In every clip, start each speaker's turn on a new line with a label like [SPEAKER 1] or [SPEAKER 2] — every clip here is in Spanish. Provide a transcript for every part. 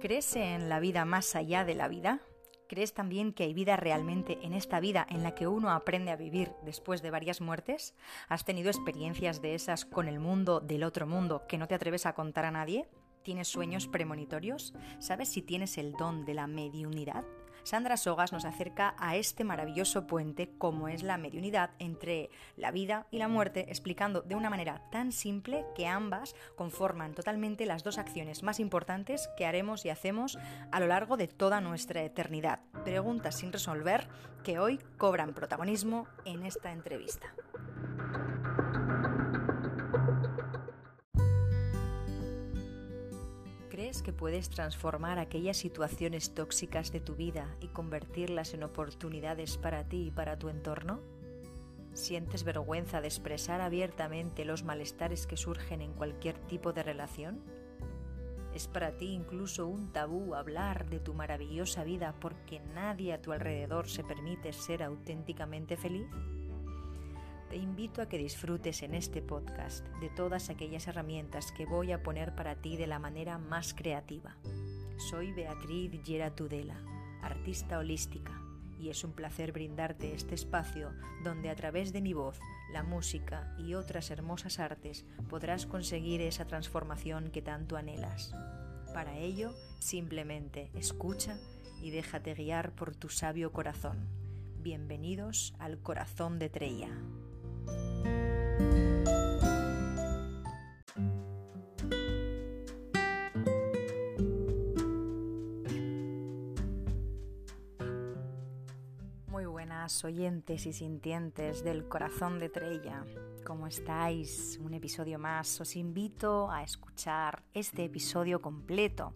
[SPEAKER 1] ¿Crees en la vida más allá de la vida? ¿Crees también que hay vida realmente en esta vida en la que uno aprende a vivir después de varias muertes? ¿Has tenido experiencias de esas con el mundo del otro mundo que no te atreves a contar a nadie? ¿Tienes sueños premonitorios? ¿Sabes si tienes el don de la mediunidad? Sandra Sogas nos acerca a este maravilloso puente como es la mediunidad entre la vida y la muerte, explicando de una manera tan simple que ambas conforman totalmente las dos acciones más importantes que haremos y hacemos a lo largo de toda nuestra eternidad. Preguntas sin resolver que hoy cobran protagonismo en esta entrevista. ¿Crees que puedes transformar aquellas situaciones tóxicas de tu vida y convertirlas en oportunidades para ti y para tu entorno? ¿Sientes vergüenza de expresar abiertamente los malestares que surgen en cualquier tipo de relación? ¿Es para ti incluso un tabú hablar de tu maravillosa vida porque nadie a tu alrededor se permite ser auténticamente feliz? Te invito a que disfrutes en este podcast de todas aquellas herramientas que voy a poner para ti de la manera más creativa. Soy Beatriz Gera Tudela, artista holística, y es un placer brindarte este espacio donde a través de mi voz, la música y otras hermosas artes podrás conseguir esa transformación que tanto anhelas. Para ello, simplemente escucha y déjate guiar por tu sabio corazón. Bienvenidos al corazón de Treya. Muy buenas oyentes y sintientes del corazón de Trella. ¿Cómo estáis? Un episodio más. Os invito a escuchar este episodio completo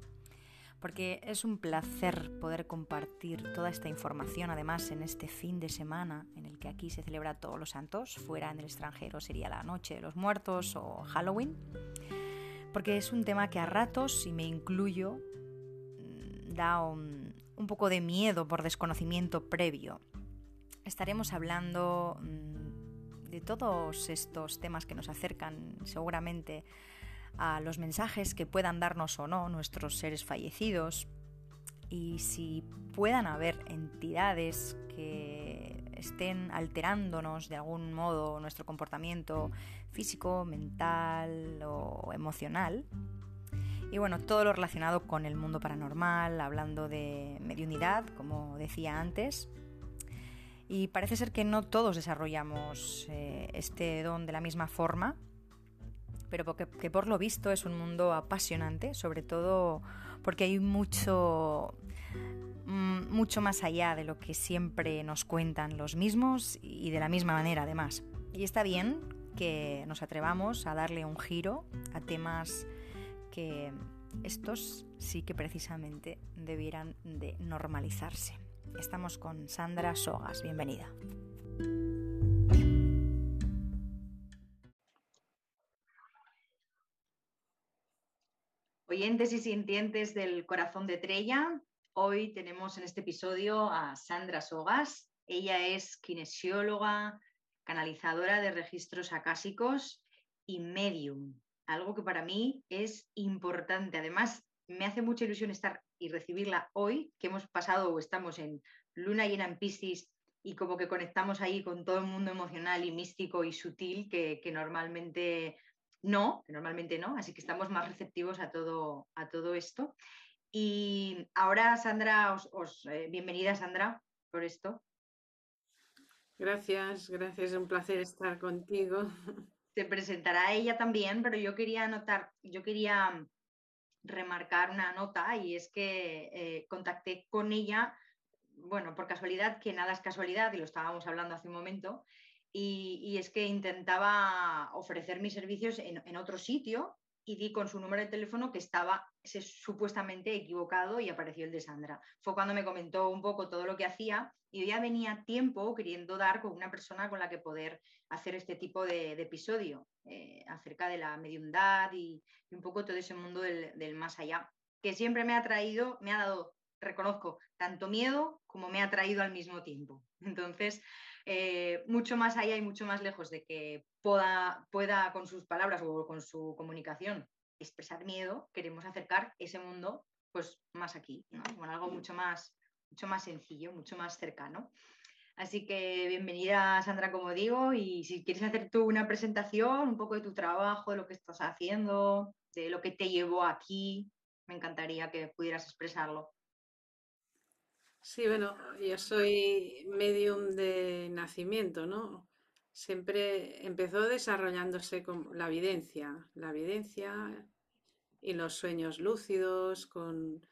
[SPEAKER 1] porque es un placer poder compartir toda esta información, además en este fin de semana en el que aquí se celebra todos los santos, fuera en el extranjero sería la Noche de los Muertos o Halloween, porque es un tema que a ratos, y me incluyo, mm, da un, un poco de miedo por desconocimiento previo. Estaremos hablando mm, de todos estos temas que nos acercan seguramente a los mensajes que puedan darnos o no nuestros seres fallecidos y si puedan haber entidades que estén alterándonos de algún modo nuestro comportamiento físico, mental o emocional. Y bueno, todo lo relacionado con el mundo paranormal, hablando de mediunidad, como decía antes. Y parece ser que no todos desarrollamos eh, este don de la misma forma pero que por lo visto es un mundo apasionante, sobre todo porque hay mucho, mm, mucho más allá de lo que siempre nos cuentan los mismos y de la misma manera además. Y está bien que nos atrevamos a darle un giro a temas que estos sí que precisamente debieran de normalizarse. Estamos con Sandra Sogas, bienvenida. Oyentes y sintientes del corazón de Trella, hoy tenemos en este episodio a Sandra Sogas. Ella es kinesióloga, canalizadora de registros acásicos y medium, algo que para mí es importante. Además, me hace mucha ilusión estar y recibirla hoy, que hemos pasado o estamos en luna llena en Piscis y como que conectamos ahí con todo el mundo emocional y místico y sutil que, que normalmente no, que normalmente no, así que estamos más receptivos a todo, a todo esto. Y ahora, Sandra, os, eh, bienvenida, Sandra, por esto.
[SPEAKER 2] Gracias, gracias, es un placer estar contigo.
[SPEAKER 1] Se presentará ella también, pero yo quería anotar, yo quería remarcar una nota y es que eh, contacté con ella, bueno, por casualidad, que nada es casualidad, y lo estábamos hablando hace un momento, y, es que intentaba ofrecer mis servicios en, otro sitio y di con su número de teléfono que estaba supuestamente equivocado y apareció el de Sandra. Fue cuando me comentó un poco todo lo que hacía y yo ya venía tiempo queriendo dar con una persona con la que poder hacer este tipo de, episodio eh, acerca de la mediundad y, un poco todo ese mundo del, del más allá, que siempre me ha traído, me ha dado, reconozco, tanto miedo como me ha traído al mismo tiempo. Entonces, eh, mucho más allá y mucho más lejos de que pueda, pueda con sus palabras o con su comunicación expresar miedo, queremos acercar ese mundo pues más aquí, ¿no? Con algo mucho más, mucho más sencillo, mucho más cercano. Así que bienvenida Sandra, como digo, y si quieres hacer tú una presentación, un poco de tu trabajo, de lo que estás haciendo, de lo que te llevó aquí, me encantaría que pudieras expresarlo.
[SPEAKER 2] Sí, bueno, yo soy medium de nacimiento, ¿no? Siempre empezó desarrollándose con la evidencia, la evidencia y los sueños lúcidos, con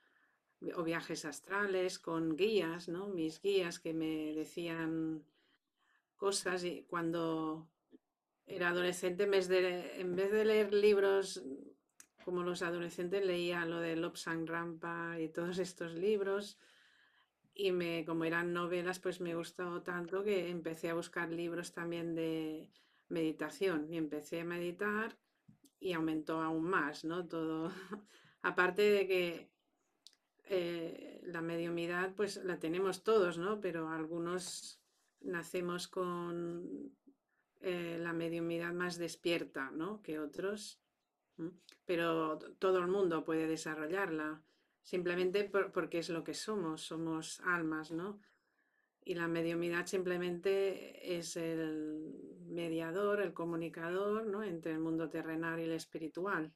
[SPEAKER 2] o viajes astrales con guías, ¿no? Mis guías que me decían cosas y cuando era adolescente, en vez de, leer libros como los adolescentes, leía lo de Lobsang Rampa y todos estos libros. Y me, como eran novelas, pues me gustó tanto que empecé a buscar libros también de meditación y empecé a meditar y aumentó aún más, ¿no? Todo, aparte de que eh, la mediumidad pues la tenemos todos, ¿no? Pero algunos nacemos con eh, la mediumidad más despierta, ¿no? Que otros. Pero todo el mundo puede desarrollarla, simplemente porque es lo que somos, somos almas, ¿no? Y la mediumidad simplemente es el mediador, el comunicador, ¿no? Entre el mundo terrenal y el espiritual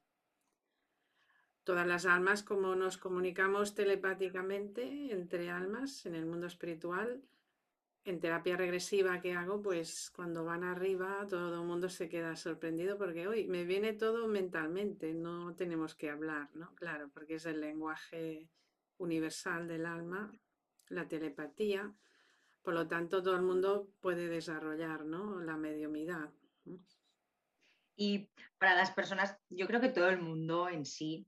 [SPEAKER 2] todas las almas, como nos comunicamos telepáticamente entre almas en el mundo espiritual, en terapia regresiva que hago, pues cuando van arriba todo el mundo se queda sorprendido porque hoy me viene todo mentalmente, no tenemos que hablar, ¿no? Claro, porque es el lenguaje universal del alma, la telepatía, por lo tanto todo el mundo puede desarrollar, ¿no? La mediumidad.
[SPEAKER 1] Y para las personas, yo creo que todo el mundo en sí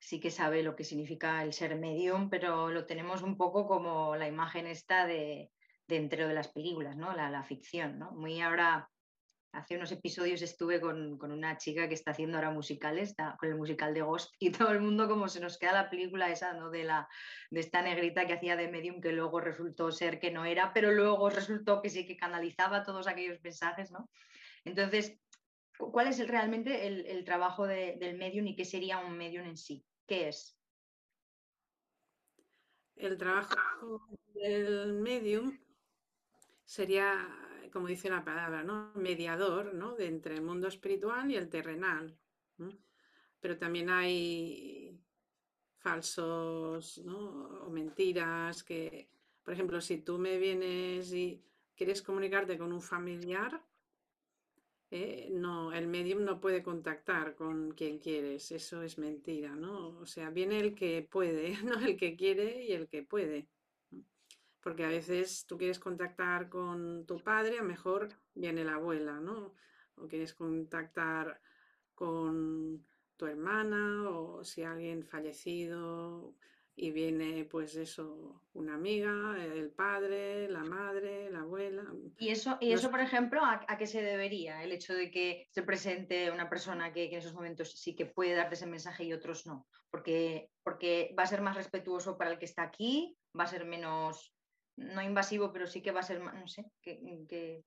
[SPEAKER 1] sí que sabe lo que significa el ser medium, pero lo tenemos un poco como la imagen esta de, dentro de las películas, ¿no? La, ficción, ¿no? Muy ahora, hace unos episodios estuve con, una chica que está haciendo ahora musicales, con el musical de Ghost, y todo el mundo como se nos queda la película esa, ¿no? De, la, de esta negrita que hacía de medium, que luego resultó ser que no era, pero luego resultó que sí que canalizaba todos aquellos mensajes, ¿no? Entonces, ¿cuál es realmente el, trabajo del medium y qué sería un medium en sí? ¿Qué es?
[SPEAKER 2] El trabajo del medium sería, como dice la palabra, ¿no? mediador ¿no? de entre el mundo espiritual y el terrenal. Pero también hay falsos o mentiras que, por ejemplo, si tú me vienes y quieres comunicarte con un familiar, eh, no, el medium no puede contactar con quien quieres, eso es mentira, ¿no? O sea, viene el que puede, no el que quiere y el que puede. Porque a veces tú quieres contactar con tu padre, a lo mejor viene la abuela, ¿no? O quieres contactar con tu hermana o si alguien fallecido y viene pues eso, una amiga, el padre, la madre, la abuela.
[SPEAKER 1] ¿Y eso, y eso por ejemplo, ¿a, qué se debería? El hecho de que se presente una persona que, en esos momentos sí que puede darte ese mensaje y otros no. Porque, porque va a ser más respetuoso para el que está aquí, va a ser menos, no invasivo, pero sí que va a ser más, no sé, que...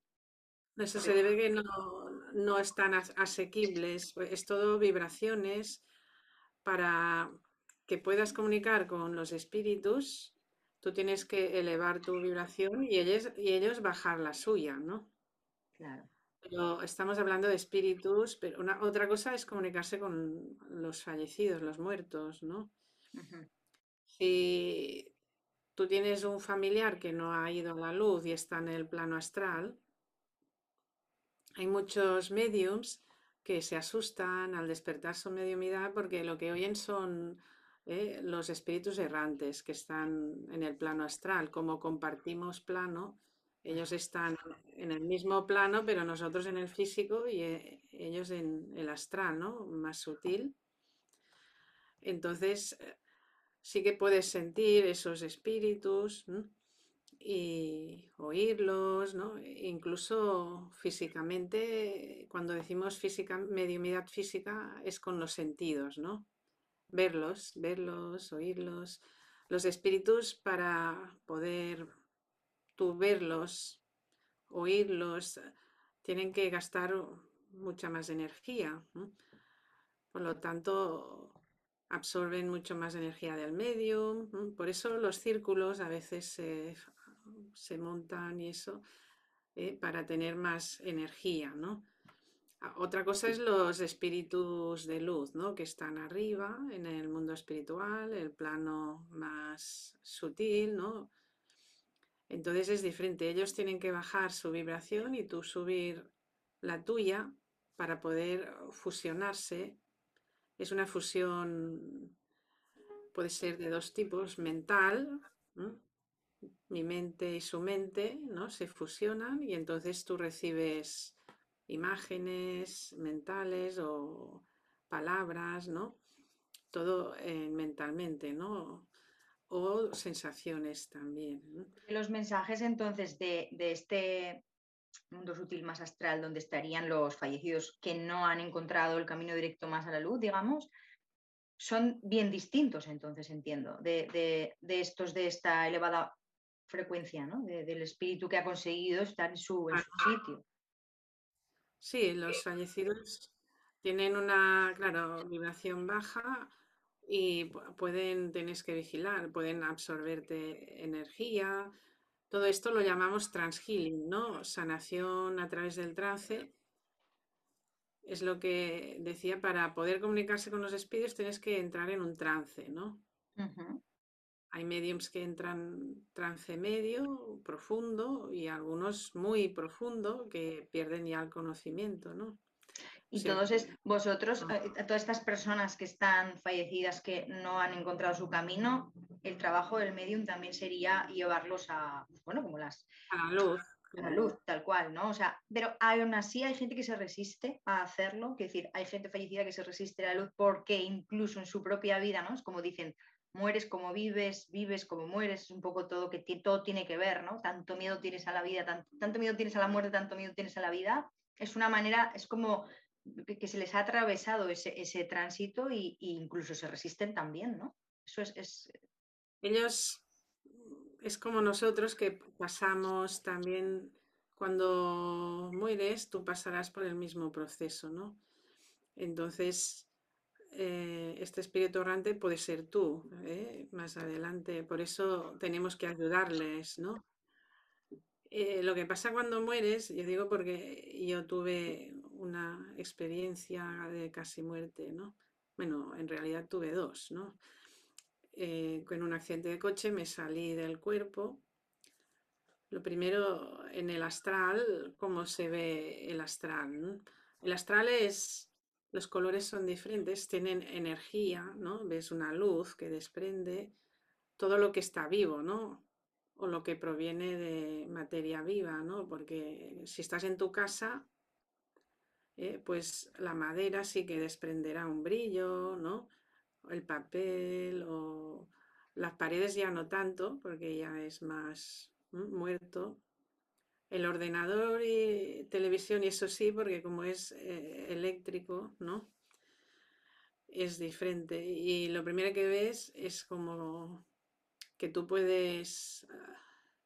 [SPEAKER 2] Eso se debe que no, no están asequibles, es todo vibraciones para que puedas comunicar con los espíritus, tú tienes que elevar tu vibración y ellos, y ellos bajar la suya, ¿no?
[SPEAKER 1] Claro.
[SPEAKER 2] Pero estamos hablando de espíritus, pero una, otra cosa es comunicarse con los fallecidos, los muertos, ¿no? Si tú tienes un familiar que no ha ido a la luz y está en el plano astral, hay muchos mediums que se asustan al despertar su mediumidad porque lo que oyen son ¿eh? los espíritus errantes que están en el plano astral. Como compartimos plano, ellos están en el mismo plano, pero nosotros en el físico y eh, ellos en el astral, ¿no? Más sutil. Entonces, eh, sí que puedes sentir esos espíritus y oírlos, ¿no? Incluso físicamente, cuando decimos física, mediumidad física, es con los sentidos, ¿no? verlos, verlos, oírlos, los espíritus para poder tú verlos, oírlos, tienen que gastar mucha más energía. Por lo tanto, absorben mucho más energía del medio. Por eso los círculos a veces se, montan y eso, eh, para tener más energía, ¿no? Ah, otra cosa es los espíritus de luz, ¿no? Que están arriba en el mundo espiritual, el plano más sutil, ¿no? Entonces es diferente. Ellos tienen que bajar su vibración y tú subir la tuya para poder fusionarse es una fusión, puede ser de dos tipos, mental, mi mente y su mente, ¿no? Se fusionan y entonces tú recibes imágenes mentales o palabras, ¿no? Todo mentalmente, ¿no? O sensaciones también.
[SPEAKER 1] Los mensajes entonces de, de este mundo sutil más astral, donde estarían los fallecidos que no han encontrado el camino directo más a la luz, digamos, son bien distintos, entonces entiendo, de, estos de esta elevada frecuencia, ¿no? del espíritu que ha conseguido estar en su, sitio.
[SPEAKER 2] Sí, los fallecidos tienen una, claro, vibración baja y pueden, tienes que vigilar, pueden absorberte energía, todo esto lo llamamos transhealing, ¿no? Sanación a través del trance. Es lo que decía, para poder comunicarse con los espíritus tienes que entrar en un trance, ¿no? Hay mediums que entran trance medio, profundo, y algunos muy profundo que pierden ya el conocimiento, ¿no?
[SPEAKER 1] Y todos vosotros, eh, todas estas personas que están fallecidas, que no han encontrado su camino, el trabajo del medium también sería llevarlos a, bueno, como las...
[SPEAKER 2] A la luz.
[SPEAKER 1] A la luz, tal cual, ¿no? O sea, pero aún así hay gente que se resiste a hacerlo, es decir, hay gente fallecida que se resiste a la luz porque incluso en su propia vida, ¿no? Es como dicen, mueres como vives, vives como mueres, es un poco todo que todo tiene que ver, ¿no? Tanto miedo tienes a la vida, tanto, tanto miedo tienes a la muerte, tanto miedo tienes a la vida. Es una manera, es como que se les ha atravesado ese, tránsito e incluso se resisten también, ¿no? Eso es,
[SPEAKER 2] Ellos es como nosotros que pasamos también, cuando mueres, tú pasarás por el mismo proceso, ¿no? Entonces, eh, este espíritu errante puede ser tú ¿eh? más adelante, por eso tenemos que ayudarles, ¿no? Eh, lo que pasa cuando mueres, yo digo porque yo tuve una experiencia de casi muerte, ¿no? Bueno, en realidad tuve dos, ¿no? Eh, con un accidente de coche me salí del cuerpo. Lo primero, en el astral, ¿cómo se ve el astral? El astral es, los colores son diferentes, tienen energía, ¿no? Ves una luz que desprende todo lo que está vivo, ¿no? O lo que proviene de materia viva, ¿no? Porque si estás en tu casa, eh, pues la madera sí que desprenderá un brillo, ¿no? El papel o las paredes ya no tanto, porque ya es más muerto. El ordenador y televisión, y eso sí, porque como es eh, eléctrico, ¿no? Es diferente. Y lo primero que ves es como que tú puedes ah,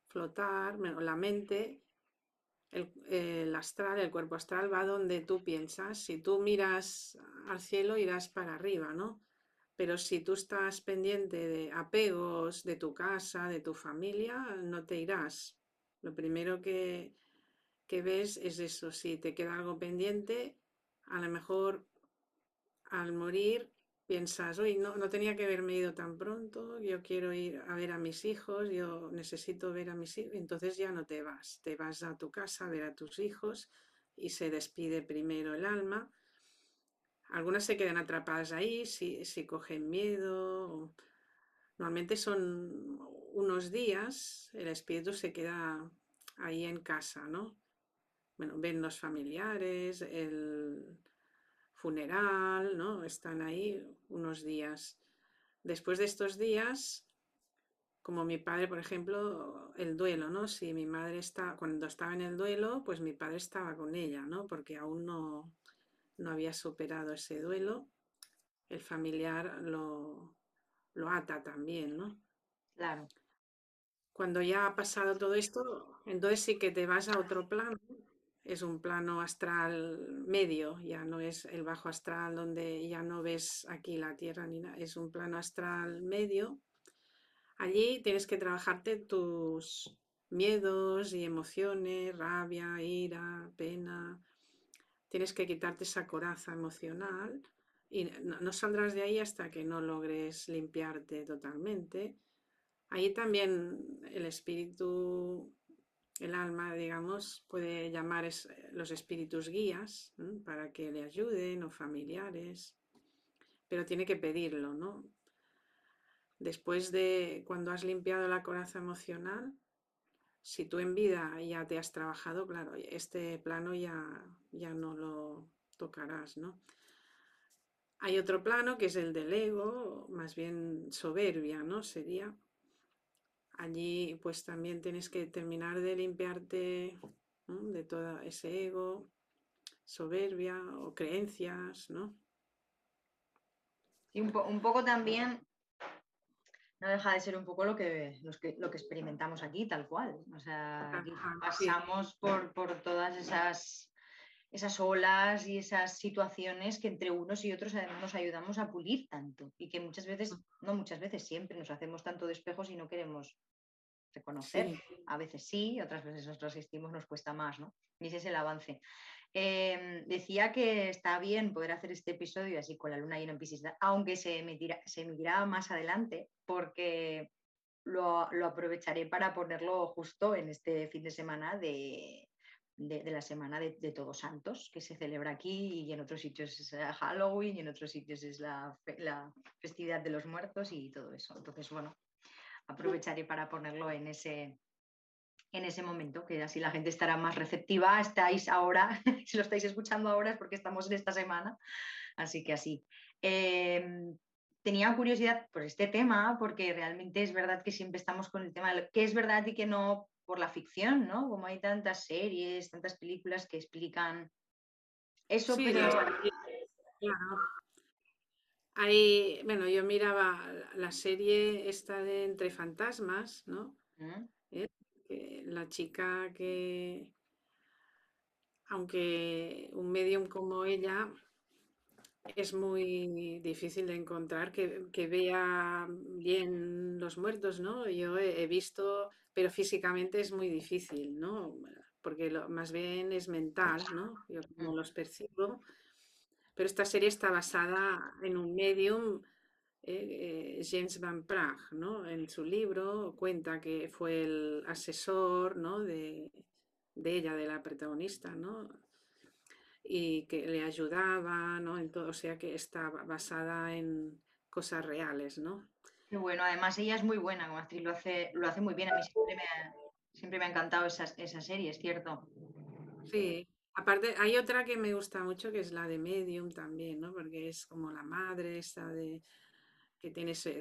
[SPEAKER 2] flotar, la mente el, astral, el cuerpo astral va donde tú piensas. Si tú miras al cielo, irás para arriba, ¿no? Pero si tú estás pendiente de apegos de tu casa, de tu familia, no te irás. Lo primero que, que ves es eso. Si te queda algo pendiente, a lo mejor al morir piensas, hoy no, no tenía que haberme ido tan pronto, yo quiero ir a ver a mis hijos, yo necesito ver a mis hijos, entonces ya no te vas, te vas a tu casa a ver a tus hijos y se despide primero el alma. Algunas se quedan atrapadas ahí si, si cogen miedo. Normalmente son unos días, el espíritu se queda ahí en casa, ¿no? Bueno, ven los familiares, el, funeral, ¿no? Están ahí unos días. Después de estos días, como mi padre, por ejemplo, el duelo, ¿no? Si mi madre está, cuando estaba en el duelo, pues mi padre estaba con ella, ¿no? Porque aún no, no había superado ese duelo. El familiar lo, lo ata también, ¿no?
[SPEAKER 1] Claro.
[SPEAKER 2] Cuando ya ha pasado todo esto, entonces sí que te vas a otro plano es un plano astral medio, ya no es el bajo astral donde ya no ves aquí la tierra ni nada, es un plano astral medio. Allí tienes que trabajarte tus miedos y emociones, rabia, ira, pena. Tienes que quitarte esa coraza emocional y no, saldrás de ahí hasta que no logres limpiarte totalmente. Ahí también el espíritu el alma, digamos, puede llamar eh, los espíritus guías para que le ayuden o familiares, pero tiene que pedirlo, ¿no? Después de cuando has limpiado la coraza emocional, si tú en vida ya te has trabajado, claro, este plano ya, ya no lo tocarás, ¿no? Hay otro plano que es el del ego, más bien soberbia, ¿no? Sería Allí pues también tienes que terminar de limpiarte de todo ese ego, soberbia o creencias, ¿no?
[SPEAKER 1] Y un, poco también no deja de ser un poco lo que, lo que experimentamos aquí, tal cual. O sea, pasamos por, por, todas esas, esas olas y esas situaciones que entre unos y otros además nos ayudamos a pulir tanto y que muchas veces, no muchas veces, siempre nos hacemos tanto de espejos y no queremos reconocer. A veces sí, otras veces nosotros asistimos nos cuesta más, ¿no? Y ese es el avance. Em, decía que está bien poder hacer este episodio así con la luna llena en Piscis, aunque se emitirá, se emitirá más adelante, porque lo, aprovecharé para ponerlo justo en este fin de semana de, la semana de, Todos Santos, que se celebra aquí y en otros sitios es Halloween y en otros sitios es la, la festividad de los muertos y todo eso. Entonces, bueno, aprovecharé para ponerlo en ese, en ese momento, que así la gente estará más receptiva. Estáis ahora, si lo estáis escuchando ahora es porque estamos en esta semana, así que así. Em, tenía curiosidad por este tema, porque realmente es verdad que siempre estamos con el tema de qué es verdad y qué no por la ficción, ¿no? Como hay tantas series, tantas películas que explican eso, pero...
[SPEAKER 2] Ahí, bueno, yo miraba la serie esta de Entre Fantasmas, ¿no? Mm. ¿Eh? la chica que, aunque un medium como ella es muy difícil de encontrar que, vea bien los muertos, ¿no? Yo he, visto, pero físicamente es muy difícil, ¿no? Porque lo, más bien es mental, ¿no? Yo como los percibo pero esta serie está basada en un medium, eh, James Van Praag, ¿no? En su libro cuenta que fue el asesor ¿no? de, ella, de la protagonista, ¿no? Y que le ayudaba, ¿no? En todo, o sea que está basada en cosas reales, ¿no?
[SPEAKER 1] Qué bueno, además ella es muy buena como lo hace, lo hace muy bien. A mí siempre me ha, siempre me ha encantado esa, esa serie, es cierto.
[SPEAKER 2] Sí, Aparte, hay otra que me gusta mucho que es la de Medium también, ¿no? Porque es como la madre esa de que tiene ese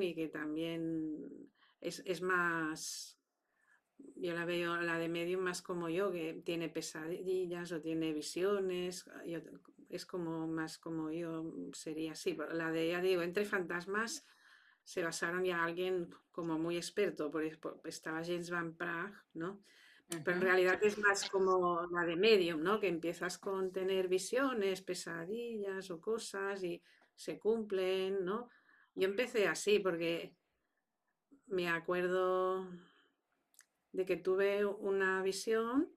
[SPEAKER 2] y que también es, más, yo la veo la de Medium más como yo, que tiene pesadillas o tiene visiones, es como más como yo sería así. La de, ya digo, entre fantasmas se basaron ya alguien como muy experto, por, estaba James Van Praag, ¿no? Pero en realidad es más como la de medium, ¿no? Que empiezas con tener visiones, pesadillas o cosas y se cumplen, ¿no? Yo empecé así porque me acuerdo de que tuve una visión,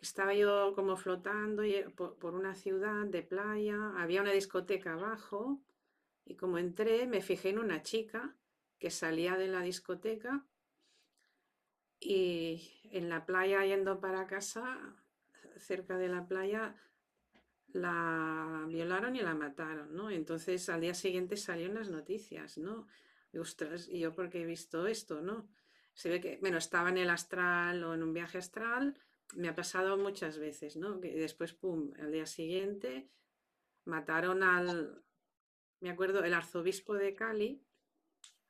[SPEAKER 2] estaba yo como flotando por, una ciudad de playa, había una discoteca abajo y como entré me fijé en una chica que salía de la discoteca y en la playa yendo para casa, cerca de la playa, la violaron y la mataron, ¿no? Entonces al día siguiente salieron las noticias, ¿no? Y, ostras, ¿y yo porque he visto esto, no? Se ve que, bueno, estaba en el astral o en un viaje astral, me ha pasado muchas veces, ¿no? Que después, pum, al día siguiente mataron al, me acuerdo, el arzobispo de Cali,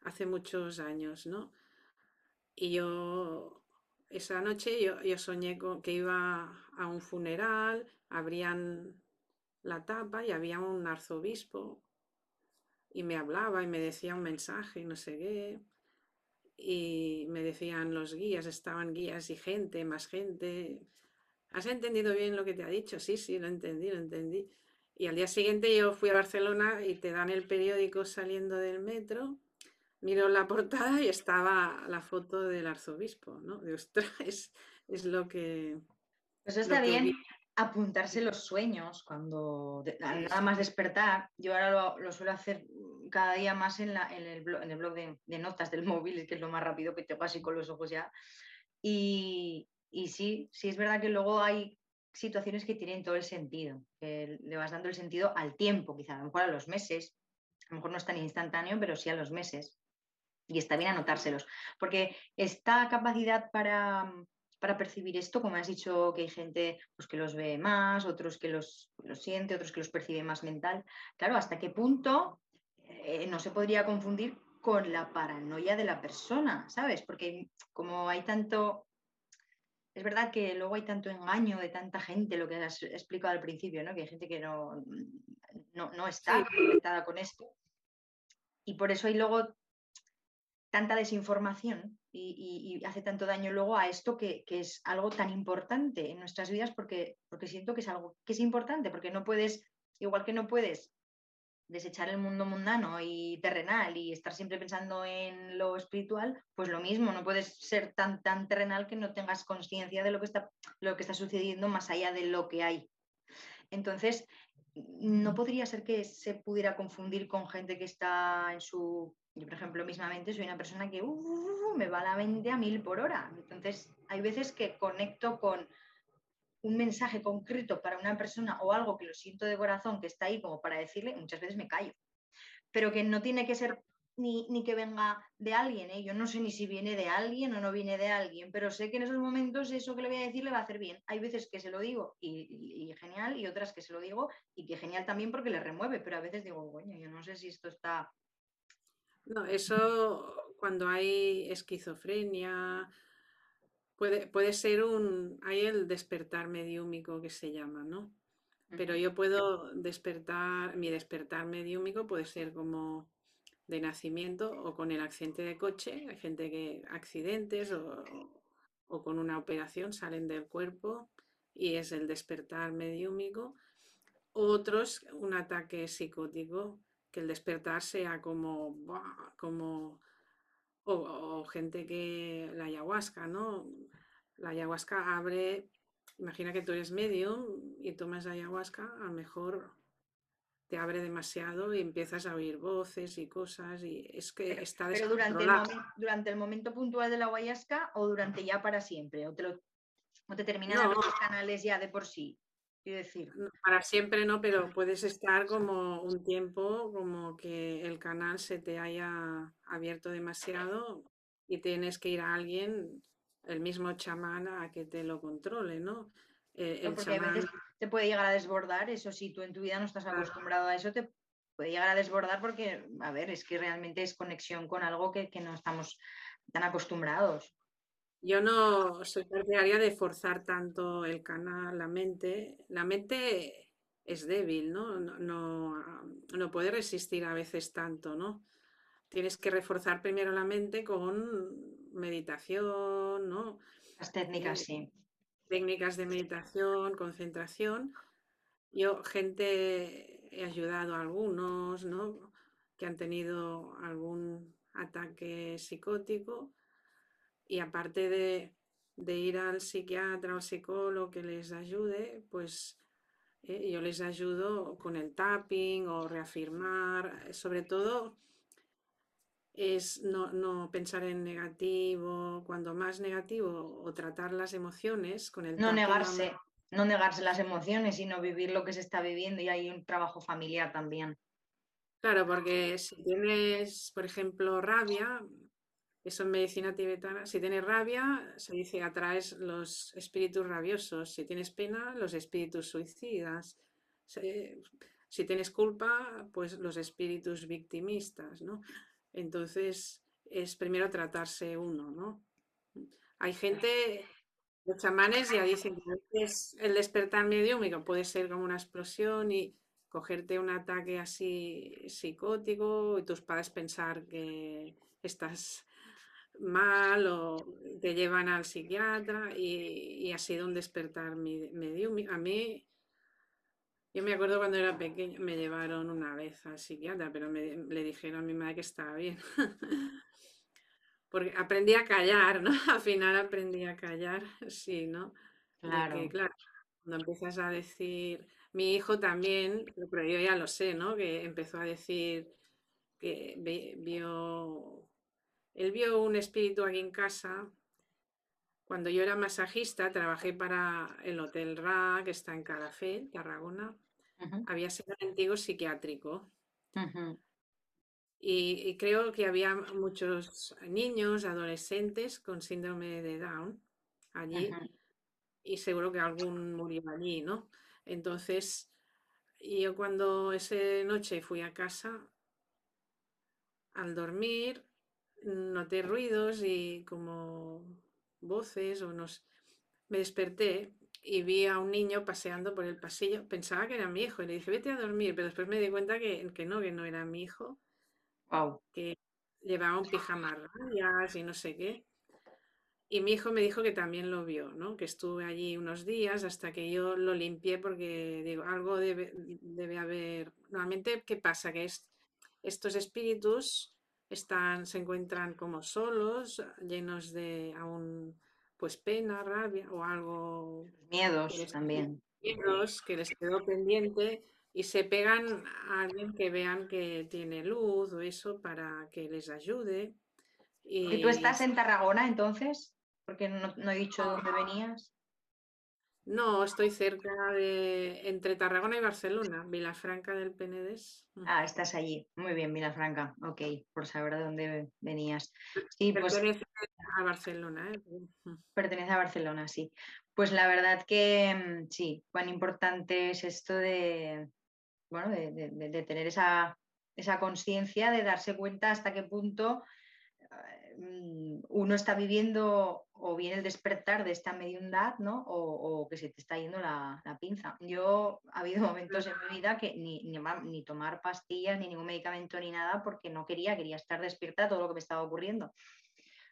[SPEAKER 2] hace muchos años, ¿no? Y yo, esa noche yo, soñé que iba a un funeral, abrían la tapa y había un arzobispo y me hablaba y me decía un mensaje y no sé qué. Y me decían los guías, estaban guías y gente, más gente. ¿has entendido bien lo que te ha dicho? Sí, sí, lo entendí, lo entendí. Y al día siguiente yo fui a Barcelona y te dan el periódico saliendo del metro, miro la portada y estaba la foto del arzobispo, ¿no? De ostras, es, lo que...
[SPEAKER 1] Pues está bien apuntarse los sueños cuando nada más despertar. Yo ahora lo, suelo hacer cada día más en, el, blog, en el blog de, notas del móvil, que es lo más rápido que tengo así con los ojos ya. Y, y sí, sí es verdad que luego hay situaciones que tienen todo el sentido, que le vas dando el sentido al tiempo, quizá a lo mejor a los meses, a lo mejor no es tan instantáneo, pero sí a los meses. Y está bien anotárselos, porque esta capacidad para, para percibir esto, como has dicho que hay gente pues, que los ve más, otros que los, siente, otros que los percibe más mental, claro, ¿hasta qué punto eh, no se podría confundir con la paranoia de la persona, ¿sabes? Porque como hay tanto es verdad que luego hay tanto engaño de tanta gente, lo que has explicado al principio, ¿no? que hay gente que no, no, está conectada con esto. Y por eso hay luego tanta desinformación y, hace tanto daño luego a esto que, que, es algo tan importante en nuestras vidas porque, porque siento que es algo que es importante, porque no puedes, igual que no puedes desechar el mundo mundano y terrenal y estar siempre pensando en lo espiritual, pues lo mismo, no puedes ser tan, tan terrenal que no tengas conciencia de lo que, está, lo que está sucediendo más allá de lo que hay. Entonces, no podría ser que se pudiera confundir con gente que está en su... Yo, por ejemplo, mismamente soy una persona que uh, me va la mente a mil por hora. Entonces, hay veces que conecto con un mensaje concreto para una persona o algo que lo siento de corazón que está ahí como para decirle, muchas veces me callo. Pero que no tiene que ser ni, que venga de alguien, ¿eh? yo no sé ni si viene de alguien o no viene de alguien, pero sé que en esos momentos eso que le voy a decir le va a hacer bien. Hay veces que se lo digo y, genial, y otras que se lo digo y que genial también porque le remueve, pero a veces digo, yo no sé si esto está...
[SPEAKER 2] No, eso cuando hay esquizofrenia, Puede, ser un, hay el despertar mediúmico que se llama, ¿no? Pero yo puedo despertar, mi despertar mediúmico puede ser como de nacimiento o con el accidente de coche. Hay gente que accidentes o, o con una operación salen del cuerpo y es el despertar mediúmico. Otros, un ataque psicótico, que el despertar sea como, como o, gente que la ayahuasca, ¿no? La ayahuasca abre, imagina que tú eres medium y tomas ayahuasca, a lo mejor te abre demasiado y empiezas a oír voces y cosas y es que está
[SPEAKER 1] Pero durante el, durante el momento puntual de la ayahuasca o durante ya para siempre, o te, lo, o te terminan los canales ya de por sí decir.
[SPEAKER 2] Para siempre no, pero puedes estar como un tiempo, como que el canal se te haya abierto demasiado y tienes que ir a alguien, el mismo chamán, a que te lo controle, ¿no?
[SPEAKER 1] Eh, el porque a veces te puede llegar a desbordar, eso si tú en tu vida no estás acostumbrado a eso, te puede llegar a desbordar porque, a ver, es que realmente es conexión con algo que, que no estamos tan acostumbrados.
[SPEAKER 2] Yo no soy partidaria de forzar tanto el canal, la mente. La mente es débil, ¿no? No, puede resistir a veces tanto, ¿no? Tienes que reforzar primero la mente con meditación, ¿no?
[SPEAKER 1] Las técnicas, eh, sí.
[SPEAKER 2] Técnicas de meditación, concentración. Yo, gente, he ayudado a algunos, ¿no? Que han tenido algún ataque psicótico y aparte de, ir al psiquiatra o al psicólogo que les ayude, pues eh, yo les ayudo con el tapping o reafirmar, sobre todo es no, pensar en negativo, cuando más negativo, o tratar las emociones con el...
[SPEAKER 1] No negarse, no negarse las emociones, sino vivir lo que se está viviendo. Y hay un trabajo familiar también.
[SPEAKER 2] Claro, porque si tienes, por ejemplo, rabia, eso en medicina tibetana, si tienes rabia, se dice atraes los espíritus rabiosos. Si tienes pena, los espíritus suicidas. Si tienes culpa, pues los espíritus victimistas, ¿no? Entonces, es primero tratarse uno, ¿no? Hay gente, los chamanes ya dicen que el despertar mediúmico, puede ser como una explosión y cogerte un ataque así psicótico y tus padres pensar que estás mal o te llevan al psiquiatra y, ha sido un despertar medio. A mí, yo me acuerdo cuando era pequeña, me llevaron una vez al psiquiatra, pero me, le dijeron a mi madre que estaba bien. Porque aprendí a callar, ¿no? Al final aprendí a callar, sí, ¿no?
[SPEAKER 1] Claro.
[SPEAKER 2] claro, cuando empiezas a decir, mi hijo también, pero yo ya lo sé, ¿no? Que empezó a decir que vio, él vio un espíritu aquí en casa. Cuando yo era masajista, trabajé para el Hotel Ra, que está en Calafé, Tarragona. Había sido un antiguo psiquiátrico. y, creo que había muchos niños, adolescentes con síndrome de Down allí. Y seguro que algún murió allí, ¿no? Entonces, yo cuando esa noche fui a casa, al dormir, noté ruidos y como voces o nos... Me desperté y vi a un niño paseando por el pasillo. Pensaba que era mi hijo y le dije, vete a dormir, pero después me di cuenta que, que no, que no era mi hijo.
[SPEAKER 1] Wow.
[SPEAKER 2] Que llevaba un pijama rayas y no sé qué. Y mi hijo me dijo que también lo vio, ¿no? Que estuve allí unos días hasta que yo lo limpié porque digo, algo debe, debe haber. Normalmente, ¿qué pasa? Que es, estos espíritus están, se encuentran como solos, llenos de aún pues pena, rabia o algo.
[SPEAKER 1] Miedos también.
[SPEAKER 2] Miedos que les quedó pendiente y se pegan a alguien que vean que tiene luz o eso para que les ayude.
[SPEAKER 1] ¿Y tú estás en Tarragona entonces? Porque no, he dicho dónde venías.
[SPEAKER 2] No, estoy cerca de entre Tarragona y Barcelona, Vilafranca del Penedés.
[SPEAKER 1] Ah, estás allí. Muy bien, Vilafranca. Ok, por saber de dónde venías. Sí,
[SPEAKER 2] pues Pertenece a Barcelona, ¿eh?
[SPEAKER 1] Pertenece a Barcelona, sí. Pues la verdad que mm, sí, cuán importante es esto de, bueno, de, tener esa, esa conciencia, de darse cuenta hasta qué punto Mm, uno está viviendo o bien el despertar de esta mediundad, ¿no? O, que se te está yendo la, pinza. Yo ha habido momentos en mi vida que ni, ni, tomar pastillas, ni ningún medicamento, ni nada, porque no quería, quería estar despierta todo lo que me estaba ocurriendo.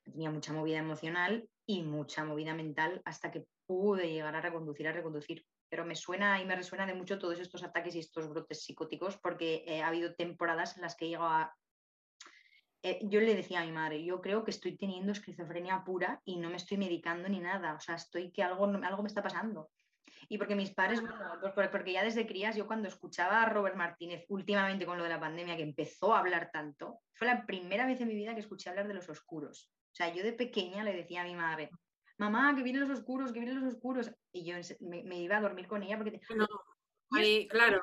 [SPEAKER 1] Tenía mucha movida emocional y mucha movida mental hasta que pude llegar a reconducir, a reconducir. Pero me suena y me resuena de mucho todos estos ataques y estos brotes psicóticos porque eh, ha habido temporadas en las que he llegado a eh, yo le decía a mi madre, yo creo que estoy teniendo esquizofrenia pura y no me estoy medicando ni nada, o sea, estoy que algo, algo me está pasando. Y porque mis padres, bueno, pues porque ya desde crías, yo cuando escuchaba a Robert Martínez últimamente con lo de la pandemia, que empezó a hablar tanto, fue la primera vez en mi vida que escuché hablar de los oscuros. O sea, yo de pequeña le decía a mi madre, mamá, que vienen los oscuros, que vienen los oscuros. Y yo me, iba a dormir con ella porque
[SPEAKER 2] claro.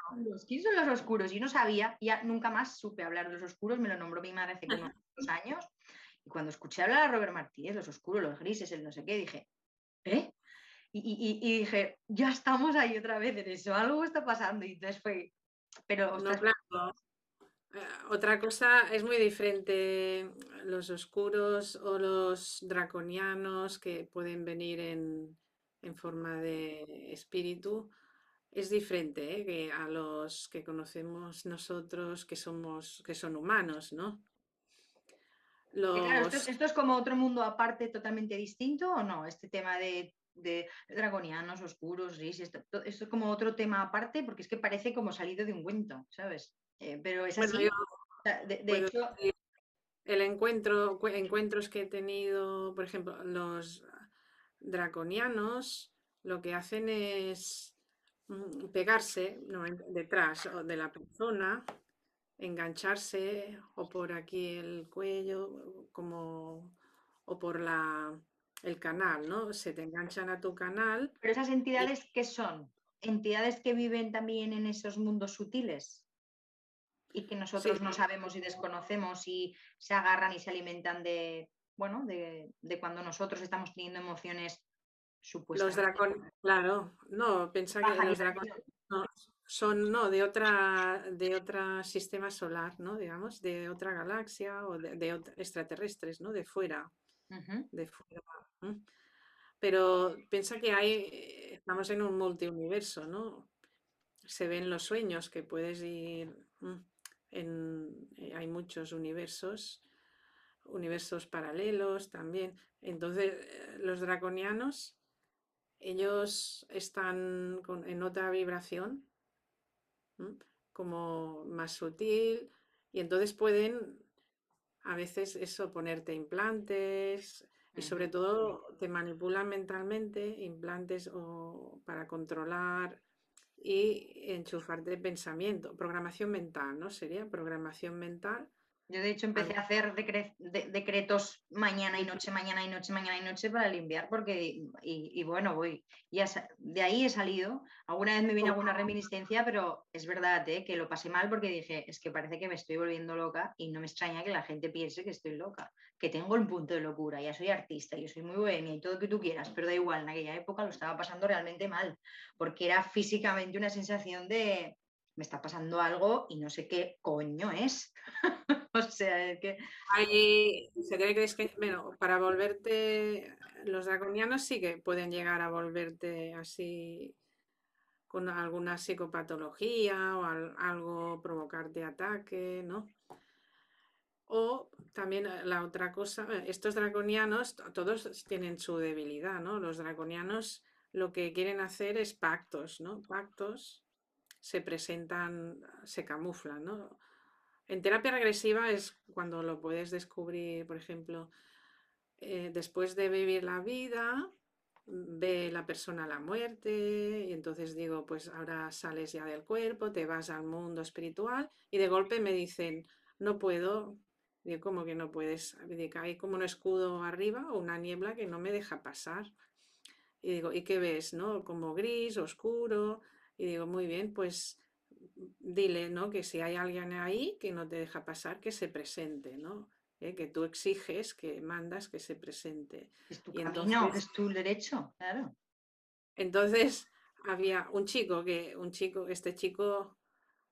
[SPEAKER 1] ¿Quiénes son los oscuros? Yo no sabía, ya nunca más supe hablar de los oscuros, me lo nombró mi madre hace como dos años. Y cuando escuché hablar a Robert Martínez, los oscuros, los grises, el no sé qué, dije, ¿eh? Y, dije, ya estamos ahí otra vez en eso, algo está pasando. Y entonces fue, pero...
[SPEAKER 2] No, claro. Eh, otra cosa es muy diferente los oscuros o los draconianos que pueden venir en, en forma de espíritu es diferente ¿eh? que a los que conocemos nosotros que somos que son humanos, ¿no?
[SPEAKER 1] esto, es como otro mundo aparte totalmente distinto o no? Este tema de, dragonianos, oscuros, esto, es como otro tema aparte porque es que parece como salido de un cuento, ¿sabes? Eh, pero es así. de, hecho...
[SPEAKER 2] El encuentro, encuentros que he tenido, por ejemplo, los draconianos, lo que hacen es Mm, pegarse detrás de la persona, engancharse o por aquí el cuello, como o por la, el canal, ¿no? Se te enganchan a tu canal.
[SPEAKER 1] Pero esas entidades, ¿qué son? Entidades que viven también en esos mundos sutiles y que nosotros no sabemos y desconocemos y se agarran y se alimentan de, bueno, de, de cuando nosotros estamos teniendo emociones
[SPEAKER 2] los dragones, claro, no, pensá que los son no, de otra, de otro sistema solar, ¿no? Digamos, de otra galaxia o de, extraterrestres, ¿no? De fuera. De fuera. Pero piensa que hay, estamos en un multiuniverso, ¿no? Se ven los sueños que puedes ir en, eh, hay muchos universos universos paralelos también. Entonces, eh, los draconianos, ellos están en otra vibración, como más sutil, y entonces pueden a veces eso, ponerte implantes y sobre todo te manipulan mentalmente implantes o para controlar y enchufarte pensamiento, programación mental, ¿no? Sería programación mental
[SPEAKER 1] yo de hecho empecé a hacer decretos mañana y noche, mañana y noche, mañana y noche para limpiar, porque, y, bueno, voy, ya de ahí he salido. Alguna vez me vino alguna reminiscencia, pero es verdad ¿eh? que lo pasé mal porque dije, es que parece que me estoy volviendo loca y no me extraña que la gente piense que estoy loca, que tengo un punto de locura, ya soy artista, yo soy muy buena y todo lo que tú quieras, pero da igual, en aquella época lo estaba pasando realmente mal, porque era físicamente una sensación de, me está pasando algo y no sé qué coño es. o sea, es que...
[SPEAKER 2] se cree que es que, bueno, para volverte, los draconianos sí que pueden llegar a volverte así con alguna psicopatología o algo provocarte ataque, ¿no? O también eh, la otra cosa, eh, estos draconianos, todos tienen su debilidad, ¿no? Los draconianos lo que quieren hacer es pactos, ¿no? Pactos se presentan, se camuflan, ¿no? En terapia regresiva es cuando lo puedes descubrir, por ejemplo, eh, después de vivir la vida, ve la persona la muerte, y entonces digo, pues ahora sales ya del cuerpo, te vas al mundo espiritual, y de golpe me dicen, no puedo, digo, ¿cómo que no puedes? Digo, hay como un escudo arriba o una niebla que no me deja pasar. Y digo, ¿y qué ves? ¿No? Como gris, oscuro, y digo, muy bien, pues dile, ¿no? Que si hay alguien ahí que no te deja pasar, que se presente, ¿no? ¿Eh? Que tú exiges, que mandas que se presente.
[SPEAKER 1] Es tu camino, es tu derecho, claro.
[SPEAKER 2] Entonces había un chico que, un chico, este chico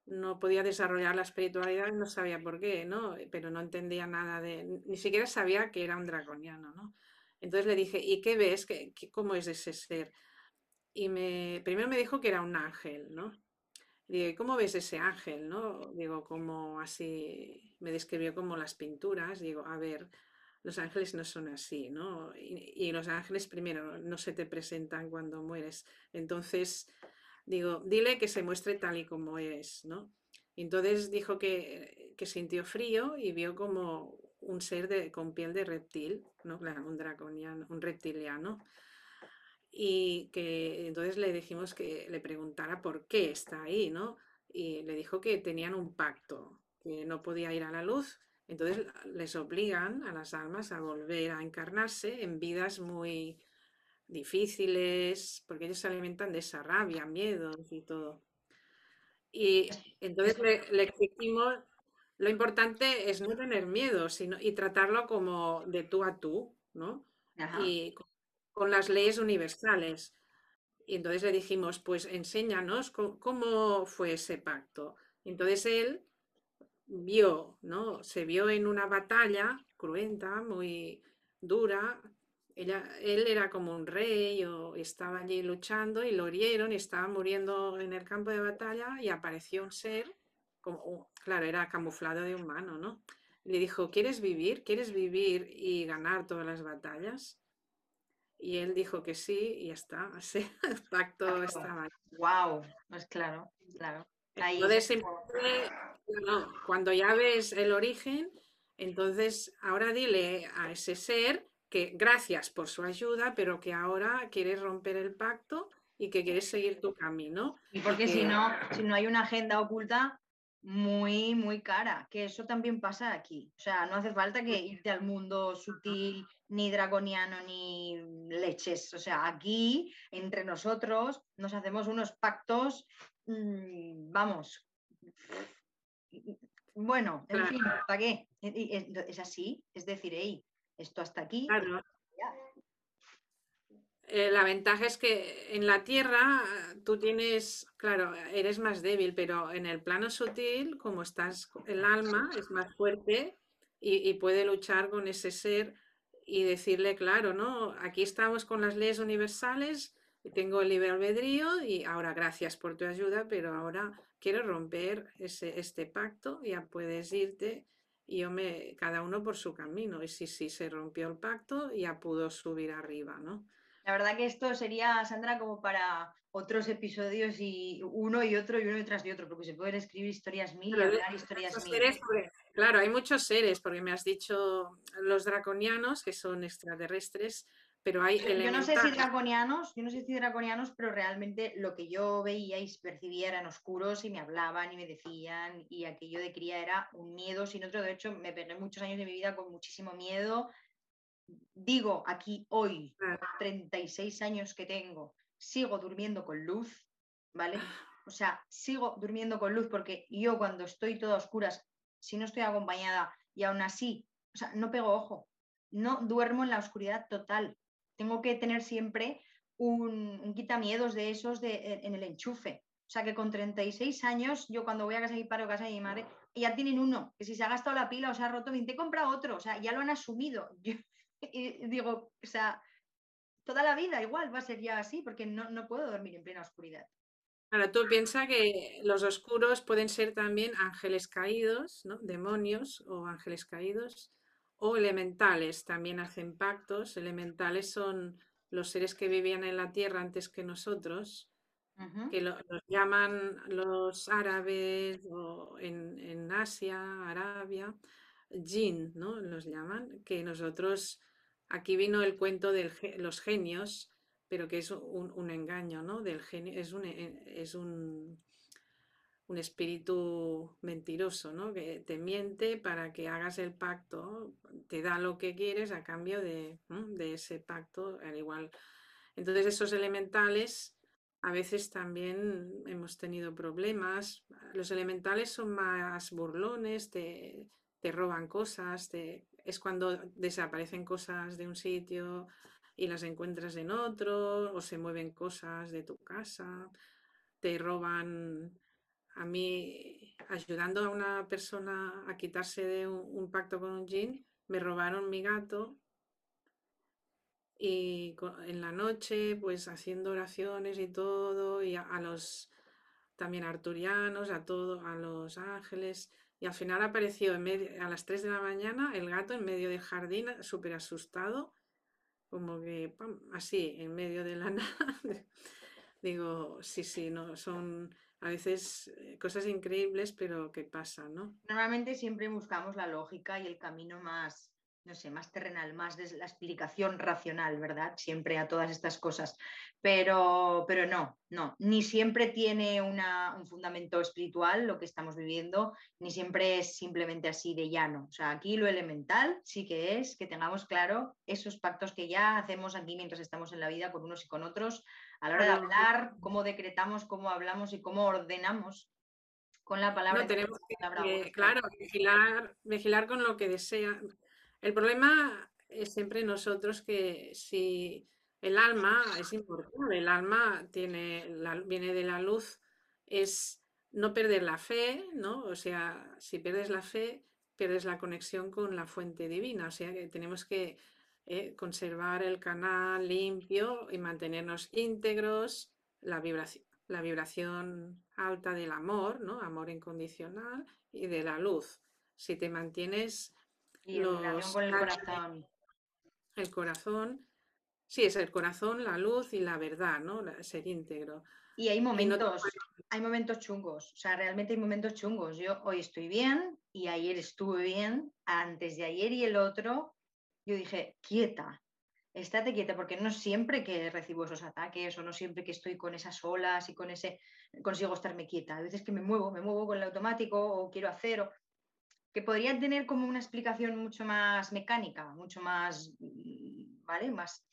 [SPEAKER 2] no podía desarrollar la espiritualidad, no sabía por qué, ¿no? Pero no entendía nada de, ni siquiera sabía que era un draconiano, ¿no? Entonces le dije, ¿y qué ves? ¿Qué, cómo es ese ser? Y me, primero me dijo que era un ángel, ¿no? Digo, ¿cómo ves ese ángel, no? Digo, como así, me describió como las pinturas, digo, a ver, los ángeles no son así, ¿no? Y, los ángeles primero no se te presentan cuando mueres, entonces, digo, dile que se muestre tal y como es, ¿no? entonces dijo que, que sintió frío y vio como un ser de, con piel de reptil, ¿no? Claro, un draconiano, un reptiliano y que entonces le dijimos que le preguntara por qué está ahí, ¿no? Y le dijo que tenían un pacto, que no podía ir a la luz, entonces les obligan a las almas a volver a encarnarse en vidas muy difíciles, porque ellos se alimentan de esa rabia, miedos y todo. Y entonces le, le exigimos, lo importante es no tener miedo, sino, y tratarlo como de tú a tú, ¿no? Y con las leyes universales. Y entonces le dijimos, pues enséñanos cómo, fue ese pacto. Entonces él vio, ¿no? Se vio en una batalla cruenta, muy dura. Él era como un rey o estaba allí luchando y lo hirieron y estaba muriendo en el campo de batalla y apareció un ser, como, claro, era camuflado de humano, ¿no? Le dijo, ¿quieres vivir? ¿Quieres vivir y ganar todas las batallas? Y él dijo que sí y ya está. el pacto estaba.
[SPEAKER 1] Wow, pues claro, claro.
[SPEAKER 2] entonces, cuando ya ves el origen, entonces ahora dile a ese ser que gracias por su ayuda, pero que ahora quieres romper el pacto y que quieres seguir tu camino.
[SPEAKER 1] Y porque si no, si no hay una agenda oculta, muy, muy cara, que eso también pasa aquí. O sea, no hace falta que irte al mundo sutil, ni dragoniano, ni leches. O sea, aquí, entre nosotros, nos hacemos unos pactos, mm, vamos. Bueno, en fin, ¿para qué? Es así, es decir, hey, esto hasta aquí.
[SPEAKER 2] Eh, la ventaja es que en la Tierra tú tienes, claro, eres más débil, pero en el plano sutil, como estás, el alma es más fuerte y, puede luchar con ese ser y decirle, claro, ¿no? Aquí estamos con las leyes universales, tengo el libre albedrío y ahora gracias por tu ayuda, pero ahora quiero romper ese, este pacto, ya puedes irte y yo me, cada uno por su camino. Y sí, sí, se rompió el pacto, ya pudo subir arriba, ¿no?
[SPEAKER 1] La verdad que esto sería, Sandra, como para otros episodios y uno y otro y uno detrás de otro, porque se pueden escribir historias mil y hablar historias mil.
[SPEAKER 2] Claro, hay muchos seres, porque me has dicho los draconianos, que son extraterrestres, pero hay
[SPEAKER 1] Yo no sé si draconianos, yo no sé si draconianos, pero realmente lo que yo veía y percibía eran oscuros y me hablaban y me decían y aquello de cría era un miedo sin otro. De hecho, me pegué muchos años de mi vida con muchísimo miedo digo aquí hoy, 36 años que tengo, sigo durmiendo con luz, ¿vale? O sea, sigo durmiendo con luz porque yo cuando estoy toda oscuras, si no estoy acompañada y aún así, o sea, no pego ojo, no duermo en la oscuridad total. Tengo que tener siempre un, un quitamiedos de esos de, en el enchufe. O sea que con 36 años, yo cuando voy a casa de mi padre o casa de mi madre, ya tienen uno, que si se ha gastado la pila o se ha roto, te compra otro, o sea, ya lo han asumido. Yo, y digo, o sea, toda la vida igual va a ser ya así, porque no, no puedo dormir en plena oscuridad.
[SPEAKER 2] Ahora, tú piensas que los oscuros pueden ser también ángeles caídos, ¿no? demonios o ángeles caídos, o elementales, también hacen pactos. Elementales son los seres que vivían en la tierra antes que nosotros, que los llaman los árabes o en, en Asia, Arabia, jin, ¿no? Los llaman, que nosotros Aquí vino el cuento de los genios, pero que es un, engaño, ¿no? Del genio, es un, eh, es un, un, espíritu mentiroso, ¿no? Que te miente para que hagas el pacto, te da lo que quieres a cambio de, de ese pacto, al igual. Entonces esos elementales a veces también hemos tenido problemas. Los elementales son más burlones, te, te roban cosas, te, es cuando desaparecen cosas de un sitio y las encuentras en otro, o se mueven cosas de tu casa, te roban. A mí, ayudando a una persona a quitarse de un, pacto con un jean, me robaron mi gato y en la noche, pues haciendo oraciones y todo, y a, a los también arturianos, a todo, a los ángeles, y al final apareció a las 3 de la mañana el gato en medio del jardín, súper asustado, como que así, en medio de la nada. Digo, sí, sí, no, son a veces eh, cosas increíbles, pero que pasan, ¿no?
[SPEAKER 1] Normalmente siempre buscamos la lógica y el camino más, no sé, más terrenal, más de la explicación racional, ¿verdad? Siempre a todas estas cosas. Pero, pero no, no, ni siempre tiene una, un fundamento espiritual lo que estamos viviendo, ni siempre es simplemente así de llano. O sea, aquí lo elemental sí que es que tengamos claro esos pactos que ya hacemos aquí mientras estamos en la vida con unos y con otros, a la hora de hablar, cómo decretamos, cómo hablamos y cómo ordenamos con la palabra.
[SPEAKER 2] No, tenemos que, claro, vigilar, vigilar con lo que desea el problema es siempre nosotros que si el alma es importante, el alma viene de la luz, es no perder la fe, ¿no? O sea, si pierdes la fe, pierdes la conexión con la fuente divina. O sea que tenemos que eh, conservar el canal limpio y mantenernos íntegros, la vibración, la vibración alta del amor, ¿no? Amor incondicional y de la luz. Si te mantienes
[SPEAKER 1] y el corazón.
[SPEAKER 2] El corazón, sí, es el corazón, la luz y la verdad, ¿no? ser íntegro.
[SPEAKER 1] Y hay momentos, hay momentos chungos, o sea, realmente hay momentos chungos. Yo hoy estoy bien y ayer estuve bien, antes de ayer y el otro, yo dije, quieta, estate quieta, porque no siempre que recibo esos ataques o no siempre que estoy con esas olas y con ese, consigo estarme quieta. A veces que me muevo, me muevo con el automático o quiero hacer, o que podrían tener como una explicación mucho más mecánica, mucho más, ¿vale? Más,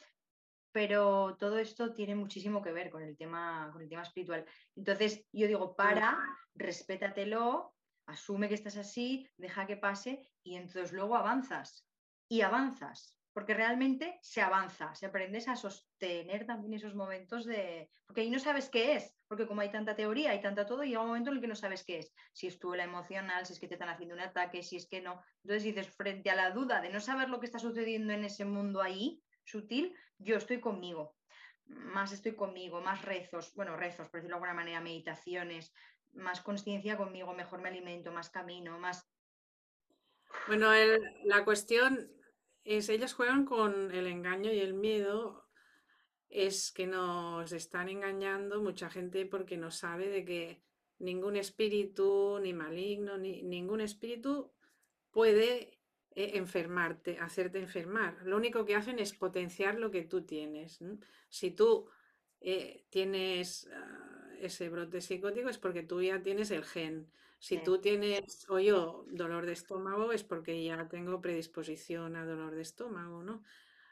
[SPEAKER 1] pero todo esto tiene muchísimo que ver con el tema, con el tema espiritual. Entonces, yo digo, para, respétatelo, asume que estás así, deja que pase y entonces luego avanzas. Y avanzas porque realmente se avanza, se aprendes a sostener también esos momentos de... Porque ahí no sabes qué es, porque como hay tanta teoría, hay tanta todo, llega un momento en el que no sabes qué es. Si es tu la emocional, si es que te están haciendo un ataque, si es que no. Entonces dices, frente a la duda de no saber lo que está sucediendo en ese mundo ahí, sutil, yo estoy conmigo. Más estoy conmigo, más rezos, bueno, rezos, por decirlo de alguna manera, meditaciones, más conciencia conmigo, mejor me alimento, más camino, más
[SPEAKER 2] Bueno, la cuestión es, ellos juegan con el engaño y el miedo, es que nos están engañando mucha gente porque no sabe de que ningún espíritu, ni maligno, ni ningún espíritu puede eh, enfermarte, hacerte enfermar. Lo único que hacen es potenciar lo que tú tienes. Si tú eh, tienes ah, ese brote psicótico es porque tú ya tienes el gen. Si tú tienes, o yo, dolor de estómago es porque ya tengo predisposición a dolor de estómago, ¿no?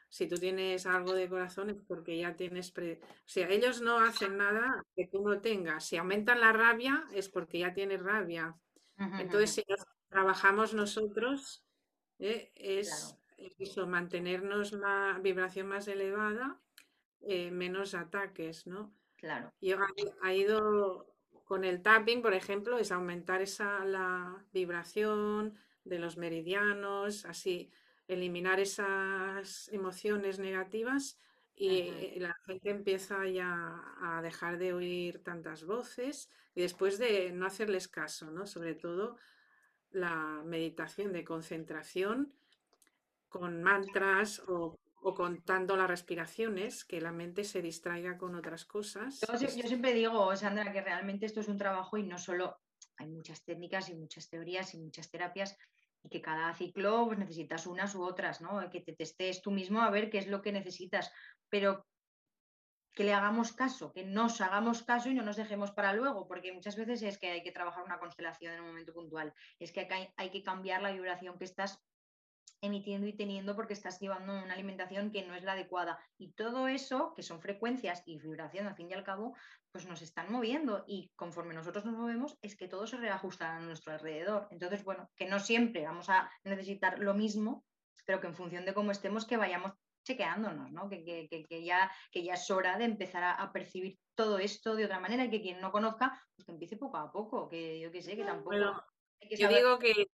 [SPEAKER 2] Si tú tienes algo de corazón es porque ya tienes... O sea, ellos no hacen nada que tú no tengas. Si aumentan la rabia es porque ya tienes rabia. Entonces, si trabajamos nosotros, ¿eh? es, eso, mantenernos la vibración más elevada, eh, menos ataques, ¿no?
[SPEAKER 1] Claro.
[SPEAKER 2] Yo ha ido con el tapping, por ejemplo, es aumentar esa la vibración de los meridianos, así eliminar esas emociones negativas y la gente empieza ya a dejar de oír tantas voces y después de no hacerles caso, ¿no? Sobre todo la meditación de concentración con mantras o, contando las respiraciones, que la mente se distraiga con otras cosas.
[SPEAKER 1] Yo, siempre digo, Sandra, que realmente esto es un trabajo y no solo hay muchas técnicas y muchas teorías y muchas terapias y que cada ciclo pues, necesitas unas u otras, ¿no? Que te testes tú mismo a ver qué es lo que necesitas, pero que le hagamos caso, que nos hagamos caso y no nos dejemos para luego, porque muchas veces es que hay que trabajar una constelación en un momento puntual, es que hay que cambiar la vibración que estás emitiendo y teniendo porque estás llevando una alimentación que no es la adecuada. Y todo eso, que son frecuencias y vibración al fin y al cabo, pues nos están moviendo y conforme nosotros nos movemos es que todo se reajusta a nuestro alrededor. Entonces, bueno, que no siempre vamos a necesitar lo mismo, pero que en función de cómo estemos, que vayamos chequeándonos, ¿no? Que, que, ya, que ya es hora de empezar a, percibir todo esto de otra manera y que quien no conozca, pues que empiece poco a poco, que yo que sé, que tampoco...
[SPEAKER 2] Yo digo que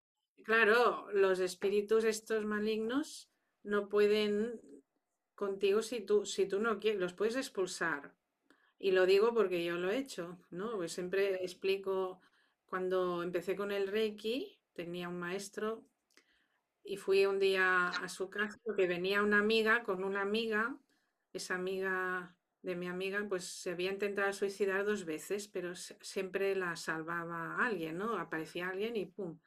[SPEAKER 2] Claro, los espíritus estos malignos no pueden contigo si tú, si tú no quieres, los puedes expulsar. Y lo digo porque yo lo he hecho, ¿no? Pues siempre explico, cuando empecé con el Reiki, tenía un maestro y fui un día a su casa porque venía una amiga con una amiga, esa amiga de mi amiga, pues se había intentado suicidar dos veces, pero siempre la salvaba alguien, ¿no? Aparecía alguien y ¡pum!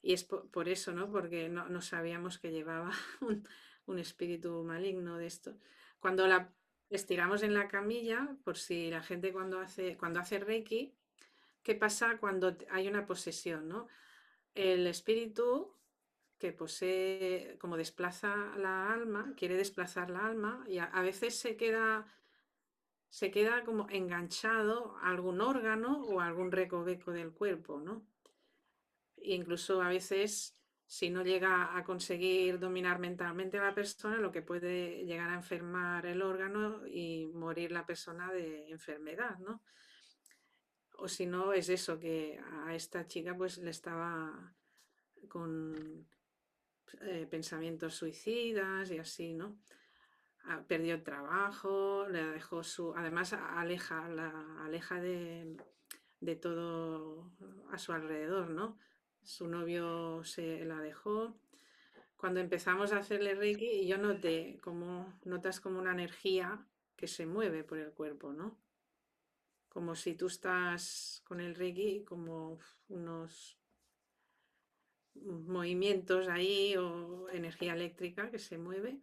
[SPEAKER 2] Y es por, eso, ¿no? Porque no, sabíamos que llevaba un, espíritu maligno de esto. Cuando la estiramos en la camilla, por si la gente cuando hace, cuando hace Reiki, ¿qué pasa cuando hay una posesión, ¿no? El espíritu que posee, como desplaza la alma, quiere desplazar la alma y a, veces se queda se queda como enganchado algún órgano o algún recoveco del cuerpo, ¿no? Incluso a veces, si no llega a conseguir dominar mentalmente a la persona, lo que puede llegar a enfermar el órgano y morir la persona de enfermedad, ¿no? O si no, es eso, que a esta chica pues le estaba con eh, pensamientos suicidas y así, ¿no? Ah, perdió el trabajo, le dejó su. Además, aleja, la, aleja de, de todo a su alrededor, ¿no? Su novio se la dejó. Cuando empezamos a hacerle Reiki, yo noté como, notas como una energía que se mueve por el cuerpo, ¿no? Como si tú estás con el Reiki, como unos movimientos ahí o energía eléctrica que se mueve.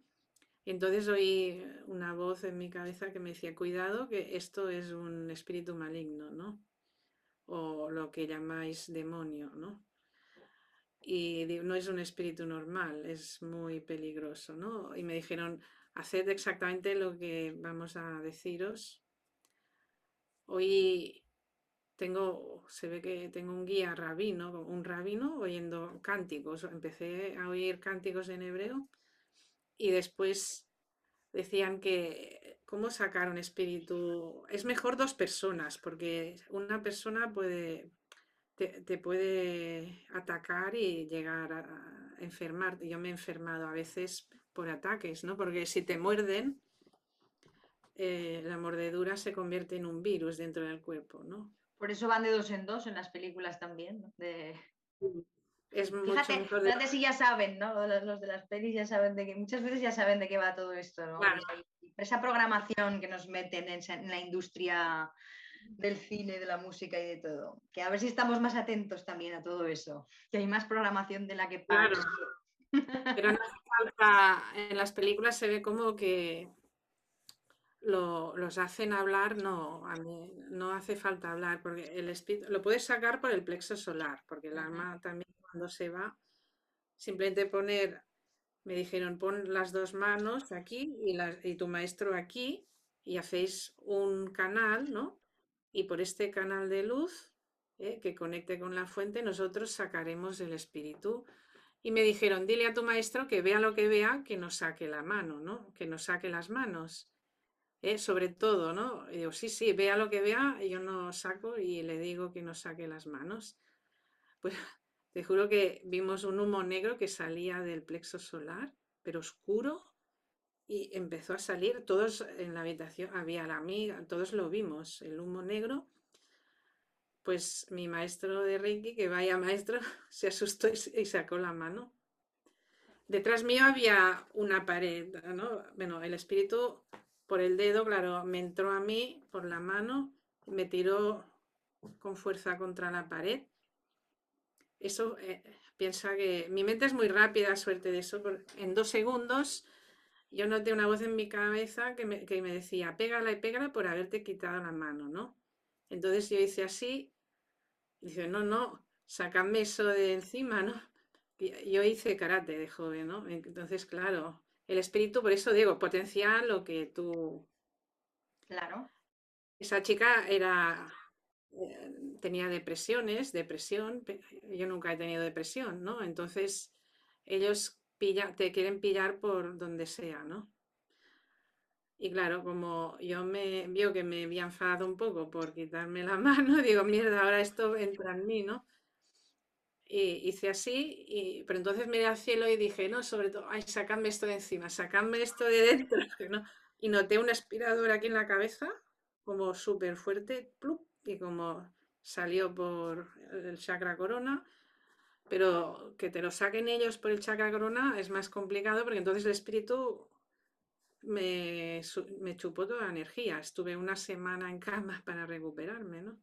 [SPEAKER 2] Entonces oí una voz en mi cabeza que me decía, cuidado, que esto es un espíritu maligno, ¿no? O lo que llamáis demonio, ¿no? Y no es un espíritu normal, es muy peligroso, ¿no? Y me dijeron, haced exactamente lo que vamos a deciros. Hoy tengo, se ve que tengo un guía rabino, un rabino oyendo cánticos. Empecé a oír cánticos en hebreo y después decían que cómo sacar un espíritu. Es mejor dos personas, porque una persona puede, te, puede atacar y llegar a enfermar. Yo me he enfermado a veces por ataques, ¿no? Porque si te muerden, eh, la mordedura se convierte en un virus dentro del cuerpo, ¿no?
[SPEAKER 1] Por eso van de dos en dos en las películas también, ¿no?
[SPEAKER 2] es mucho
[SPEAKER 1] Fíjate,
[SPEAKER 2] mejor. de-
[SPEAKER 1] fíjate si ya saben, ¿no? Los, los de las pelis ya saben de que muchas veces ya saben de qué va todo esto, ¿no?
[SPEAKER 2] Claro.
[SPEAKER 1] Esa programación que nos meten en la industria del cine, de la música y de todo. Que a ver si estamos más atentos también a todo eso. Que hay más programación de la que
[SPEAKER 2] Claro. Pero no hace falta, en las películas se ve como que lo- los hacen hablar, no, a mí no hace falta hablar, porque el espíritu lo puedes sacar por el plexo solar, porque el alma también cuando se va, simplemente poner, me dijeron, pon las dos manos aquí y, y tu maestro aquí, y hacéis un canal, ¿no? Y por este canal de luz, ¿eh? que conecte con la fuente, nosotros sacaremos el espíritu. Y me dijeron, dile a tu maestro que vea lo que vea, que nos saque la mano, ¿no? Que nos saque las manos. ¿eh? Sobre todo, ¿no? Y digo, sí, sí, vea lo que vea, yo no saco y le digo que nos saque las manos. Pues te juro que vimos un humo negro que salía del plexo solar, pero oscuro, y empezó a salir, todos en la habitación, había la amiga, todos lo vimos, el humo negro. Pues mi maestro de Reiki, que vaya maestro, se asustó y, sacó la mano. Detrás mío había una pared, ¿no? Bueno, el espíritu por el dedo, claro, me entró a mí por la mano, me tiró con fuerza contra la pared. Eso eh, piensa que mi mente es muy rápida, suerte de eso. En dos segundos yo noté una voz en mi cabeza que me, que me decía, pégala y pégala por haberte quitado la mano, ¿no? Entonces yo hice así, y dice, no, no, sacadme eso de encima, ¿no? Yo hice karate de joven, ¿no? Entonces, claro, el espíritu, por eso digo, potencia lo que tú...
[SPEAKER 1] Claro.
[SPEAKER 2] Esa chica era, eh, tenía depresiones, depresión, yo nunca he tenido depresión, ¿no? Entonces, ellos pilla, te quieren pillar por donde sea, ¿no? Y claro, como yo me vio que me había enfadado un poco por quitarme la mano, digo, mierda, ahora esto entra en mí, ¿no? Y hice así, y, pero entonces miré al cielo y dije, no, sobre todo, ay, sacadme esto de encima, sacadme esto de dentro, no. Y noté un aspirador aquí en la cabeza, como súper fuerte, plup, y como salió por el chakra corona, pero que te lo saquen ellos por el chakra corona es más complicado porque entonces el espíritu me, me chupó toda la energía. Estuve una semana en cama para recuperarme, ¿no?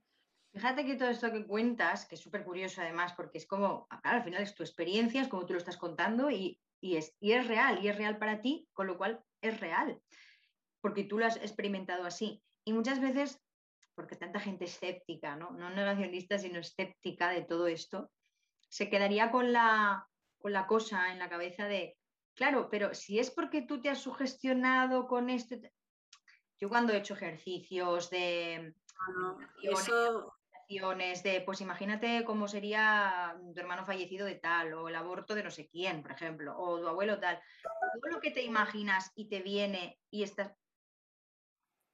[SPEAKER 1] Fíjate que todo esto que cuentas, que es súper curioso además, porque es como, al final es tu experiencia, es como tú lo estás contando y, y es, y es real, y es real para ti, con lo cual es real, porque tú lo has experimentado así. Y muchas veces, porque tanta gente escéptica, ¿no? No negacionista, sino escéptica de todo esto, se quedaría con la, con la cosa en la cabeza de, claro, pero si es porque tú te has sugestionado con esto, yo cuando he hecho ejercicios de
[SPEAKER 2] Bueno, eso,
[SPEAKER 1] situaciones de, pues imagínate cómo sería tu hermano fallecido de tal, o el aborto de no sé quién, por ejemplo, o tu abuelo tal. Todo lo que te imaginas y te viene y estás.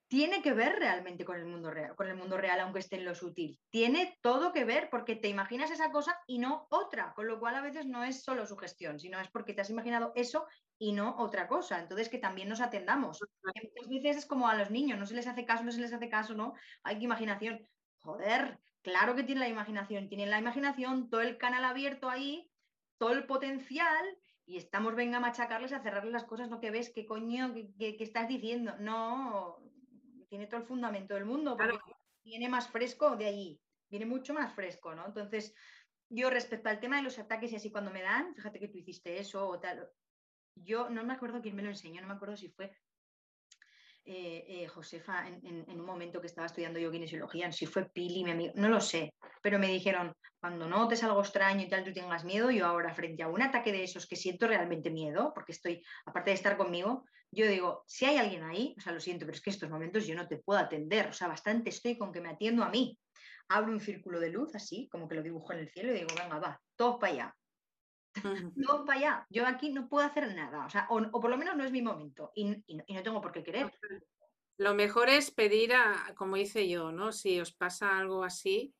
[SPEAKER 1] Tiene que ver realmente con el mundo real, con el mundo real, aunque esté en lo sutil. Tiene todo que ver porque te imaginas esa cosa y no otra, con lo cual a veces no es solo su gestión, sino es porque te has imaginado eso y no otra cosa. Entonces que también nos atendamos. Muchas veces es como a los niños, no se les hace caso, no se les hace caso, ¿no? Hay que imaginación. Joder, claro que tiene la imaginación, tienen la imaginación, todo el canal abierto ahí, todo el potencial, y estamos, venga, a machacarles, a cerrarles las cosas, ¿no? Que ves, qué coño, qué, qué- qué estás diciendo. No, tiene todo el fundamento del mundo, porque
[SPEAKER 2] claro,
[SPEAKER 1] viene más fresco de allí, viene mucho más fresco, ¿no? Entonces, yo respecto al tema de los ataques y así cuando me dan, fíjate que tú hiciste eso o tal, yo no me acuerdo quién me lo enseñó, no me acuerdo si fue eh, eh, Josefa en, un momento que estaba estudiando yo kinesiología, si fue Pili, mi amigo, no lo sé, pero me dijeron, cuando notes algo extraño y tal, tú tengas miedo, yo ahora frente a un ataque de esos que siento realmente miedo, porque estoy, aparte de estar conmigo, yo digo, si hay alguien ahí, o sea, lo siento, pero es que estos momentos yo no te puedo atender, o sea, bastante estoy con que me atiendo a mí. Abro un círculo de luz así, como que lo dibujo en el cielo y digo, venga, va, todos para allá, todos para allá. Yo aquí no puedo hacer nada, o sea, o, o por lo menos no es mi momento y, y no, y no tengo por qué querer.
[SPEAKER 2] Lo mejor es pedir a, como hice yo, ¿no? Si os pasa algo así,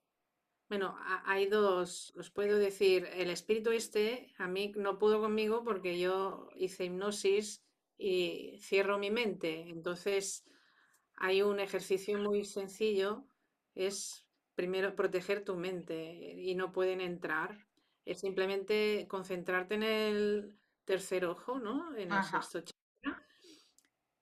[SPEAKER 2] bueno, ha- hay dos, os puedo decir, el espíritu este a mí no pudo conmigo porque yo hice hipnosis y cierro mi mente. Entonces, hay un ejercicio muy sencillo, es primero proteger tu mente y no pueden entrar. Es simplemente concentrarte en el tercer ojo, ¿no? En el sexto chakra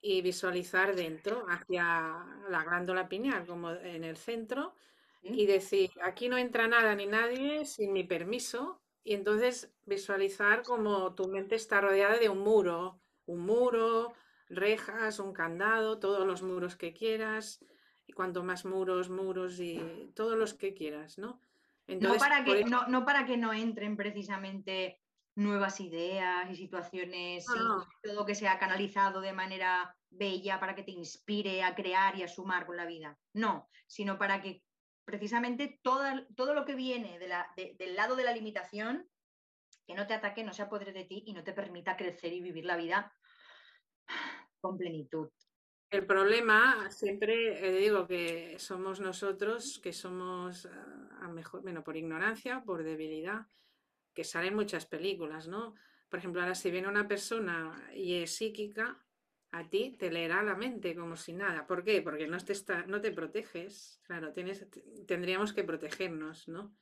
[SPEAKER 2] y visualizar dentro, hacia la glándula pineal, como en el centro, y decir, aquí no entra nada ni nadie sin mi permiso, y entonces visualizar como tu mente está rodeada de un muro, un muro, rejas, un candado, todos los muros que quieras, y cuanto más muros, muros y todos los que quieras, ¿no?
[SPEAKER 1] No, para que, no, no para que no entren precisamente nuevas ideas y situaciones, y todo que sea canalizado de manera bella para que te inspire a crear y a sumar con la vida. No, sino para que precisamente todo, todo lo que viene del lado de la limitación, que no te ataque, no se apodere de ti y no te permita crecer y vivir la vida con plenitud.
[SPEAKER 2] El problema, siempre eh, digo que somos nosotros, que somos ah, mejor, bueno, por ignorancia, por debilidad, que salen muchas películas, ¿no? Por ejemplo, ahora si viene una persona y es psíquica, a ti te leerá la mente como si nada. ¿Por qué? Porque no te, está, no te proteges. Claro, tienes, tendríamos que protegernos, ¿no?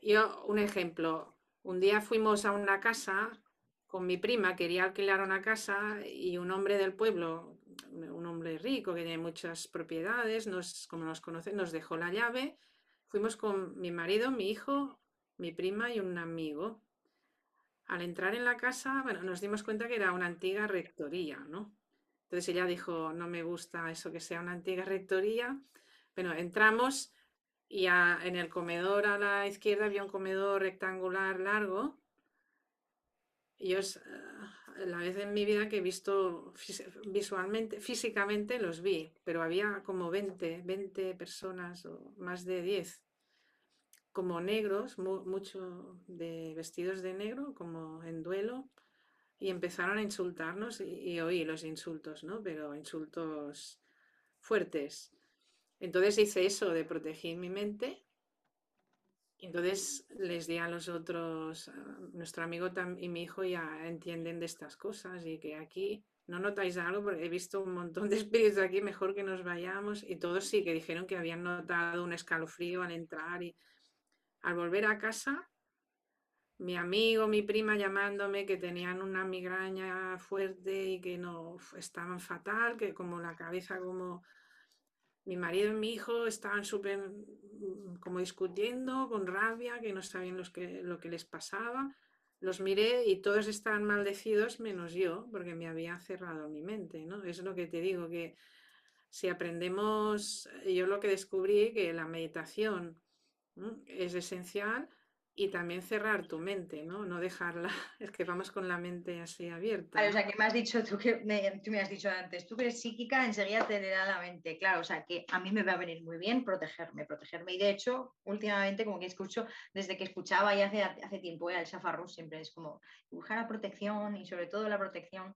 [SPEAKER 2] Yo, un ejemplo, un día fuimos a una casa con mi prima, quería alquilar una casa y un hombre del pueblo, un hombre rico que tiene muchas propiedades, nos, como nos conocen, nos dejó la llave. Fuimos con mi marido, mi hijo, mi prima y un amigo. Al entrar en la casa, bueno, nos dimos cuenta que era una antigua rectoría, ¿no? Entonces ella dijo, no me gusta eso que sea una antigua rectoría. Bueno, entramos y en el comedor a la izquierda había un comedor rectangular largo. Y yo la vez en mi vida que he visto visualmente, físicamente los vi, pero había como 20, 20 personas o más de 10 como negros, mucho de vestidos de negro, como en duelo, y empezaron a insultarnos y, oí los insultos, ¿no? Pero insultos fuertes. Entonces hice eso de proteger mi mente. Entonces les di a los otros, nuestro amigo y mi hijo ya entienden de estas cosas y que aquí no notáis algo porque he visto un montón de espíritus aquí, mejor que nos vayamos. Y todos sí que dijeron que habían notado un escalofrío al entrar y al volver a casa, mi amigo, mi prima llamándome que tenían una migraña fuerte y que no estaban fatal, que como la cabeza como mi marido y mi hijo estaban súper mm, como discutiendo con rabia, que no sabían los que, lo que les pasaba. Los miré y todos estaban maldecidos menos yo, porque me había cerrado mi mente, ¿no? Es lo que te digo, que si aprendemos, yo lo que descubrí, que la meditación es esencial y también cerrar tu mente, ¿no? No dejarla, es que vamos con la mente así abierta.
[SPEAKER 1] o sea, que me has dicho tú que me, tú me has dicho antes, tú que eres psíquica, enseguida te da la mente. Claro, o sea, que a mí me va a venir muy bien protegerme, protegerme. Y de hecho, últimamente, como que escucho, desde que escuchaba ya hace, hace tiempo el Shafarru, siempre es como buscar la protección y sobre todo la protección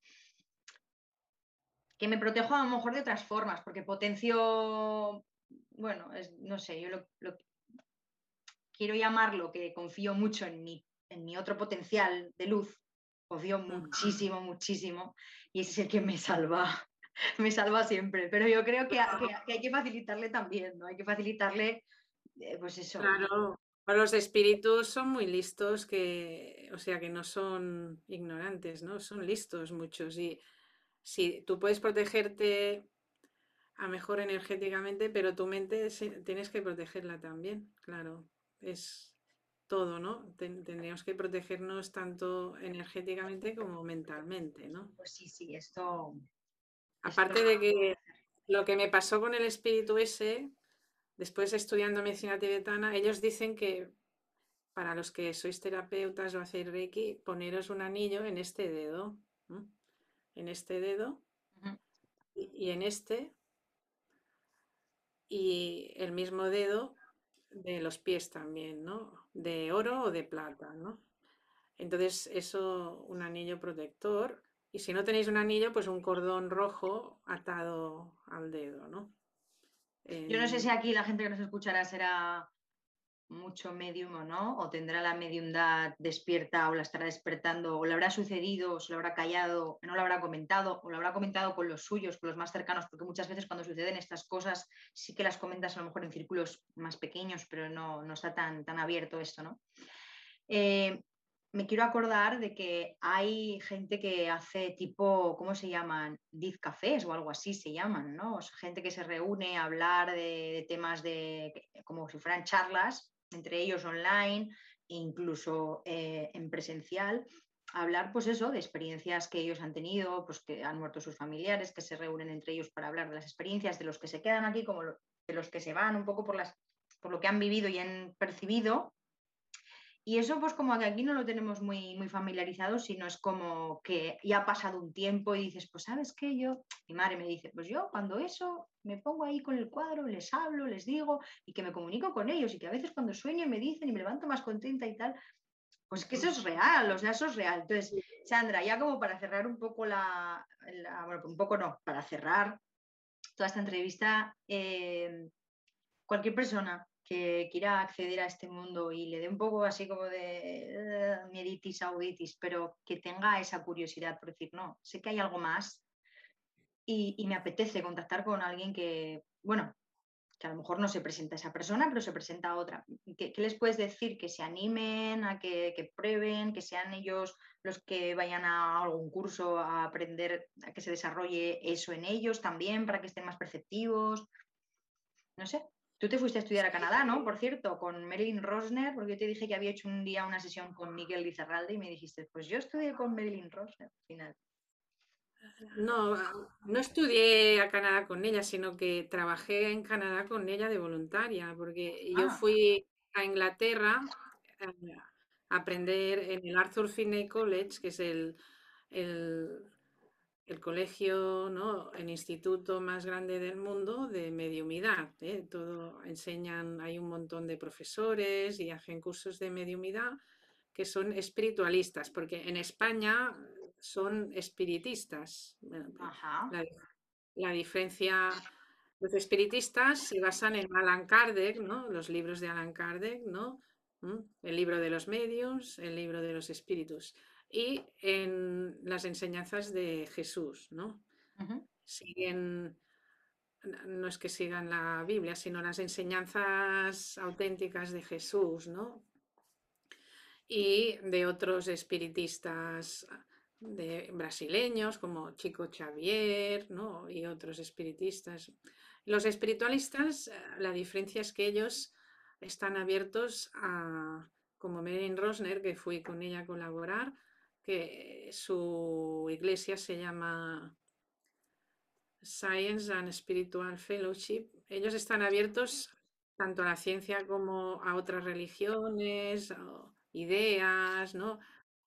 [SPEAKER 1] que me protejo a lo mejor de otras formas, porque potencio, bueno, es, no sé, yo lo, lo, quiero llamarlo, que confío mucho en mi, en mi otro potencial de luz, confío muchísimo, muchísimo, y ese es el que me salva, me salva siempre. Pero yo creo que, hay que facilitarle también, ¿no? Hay que facilitarle, eh, pues eso.
[SPEAKER 2] Claro, los espíritus son muy listos, que, o sea, que no son ignorantes, ¿no? Son listos muchos. Y si tú puedes protegerte a mejor energéticamente, pero tu mente tienes que protegerla también, claro es todo, ¿no? tendríamos que protegernos tanto energéticamente como mentalmente, ¿no?
[SPEAKER 1] Pues sí, sí, esto...
[SPEAKER 2] Aparte de que lo que me pasó con el espíritu ese, después estudiando medicina tibetana, ellos dicen que para los que sois terapeutas o hacéis Reiki, poneros un anillo en este dedo, en este dedo y en este, y el mismo dedo de los pies también, ¿no? De oro o de plata, ¿no? Entonces, eso, un anillo protector. Y si no tenéis un anillo, pues un cordón rojo atado al dedo, ¿no?
[SPEAKER 1] Yo no sé si aquí la gente que nos escuchará será mucho medium o no, o tendrá la mediumdad despierta o la estará despertando, o le habrá sucedido, o se lo habrá callado, no lo habrá comentado, o lo habrá comentado con los suyos, con los más cercanos, porque muchas veces cuando suceden estas cosas sí que las comentas a lo mejor en círculos más pequeños, pero no, no está tan, tan abierto esto, ¿no? Eh, me quiero acordar de que hay gente que hace tipo, ¿cómo se llaman? Diz cafés o algo así se llaman, ¿no? gente que se reúne a hablar de, temas de, como si fueran charlas, entre ellos online e incluso eh, en presencial, hablar, pues eso, de experiencias que ellos han tenido, pues que han muerto sus familiares, que se reúnen entre ellos para hablar de las experiencias, de los que se quedan aquí, como de los que se van un poco por, las, por lo que han vivido y han percibido. Y eso, pues como que aquí no lo tenemos muy, muy familiarizado, sino es como que ya ha pasado un tiempo y dices, pues sabes qué, yo, mi madre me dice, pues yo cuando eso me pongo ahí con el cuadro, les hablo, les digo y que me comunico con ellos y que a veces cuando sueño me dicen y me levanto más contenta y tal, pues que eso es real, o sea, eso es real. Entonces, Sandra, ya como para cerrar un poco la, bueno, un poco no, para cerrar toda esta entrevista, eh, cualquier persona que quiera acceder a este mundo y le dé un poco así como de uh, mieditis, auditis, pero que tenga esa curiosidad por decir, no, sé que hay algo más y, me apetece contactar con alguien que, bueno, que a lo mejor no se presenta esa persona, pero se presenta otra. ¿Qué, les puedes decir? Que se animen, a que, prueben, que sean ellos los que vayan a algún curso a aprender, a que se desarrolle eso en ellos también, para que estén más perceptivos. No sé. Tú te fuiste a estudiar a Canadá, ¿no? Por cierto, con Marilyn Rosner, porque yo te dije que había hecho un día una sesión con Miguel Lizarralde y me dijiste, pues yo estudié con Marilyn Rosner al final.
[SPEAKER 2] No, no estudié a Canadá con ella, sino que trabajé en Canadá con ella de voluntaria, porque yo ah. fui a Inglaterra eh, a aprender en el Arthur Finney College, que es el, el, colegio, ¿no? el instituto más grande del mundo de mediumidad. ¿eh? Todo enseñan, hay un montón de profesores y hacen cursos de mediumidad que son espiritualistas, porque en España son espiritistas. La, diferencia, los espiritistas se basan en Alan Kardec, ¿no? los libros de Alan Kardec, ¿no? ¿Mm? el libro de los medios, el libro de los espíritus, y en las enseñanzas de Jesús. ¿no? Siguen, no es que sigan la Biblia, sino las enseñanzas auténticas de Jesús, ¿no? y de otros espiritistas de brasileños como Chico Xavier ¿no? y otros espiritistas. Los espiritualistas, la diferencia es que ellos están abiertos a, como Marilyn Rosner, que fui con ella a colaborar, que su iglesia se llama Science and Spiritual Fellowship. Ellos están abiertos tanto a la ciencia como a otras religiones, ideas, ¿no?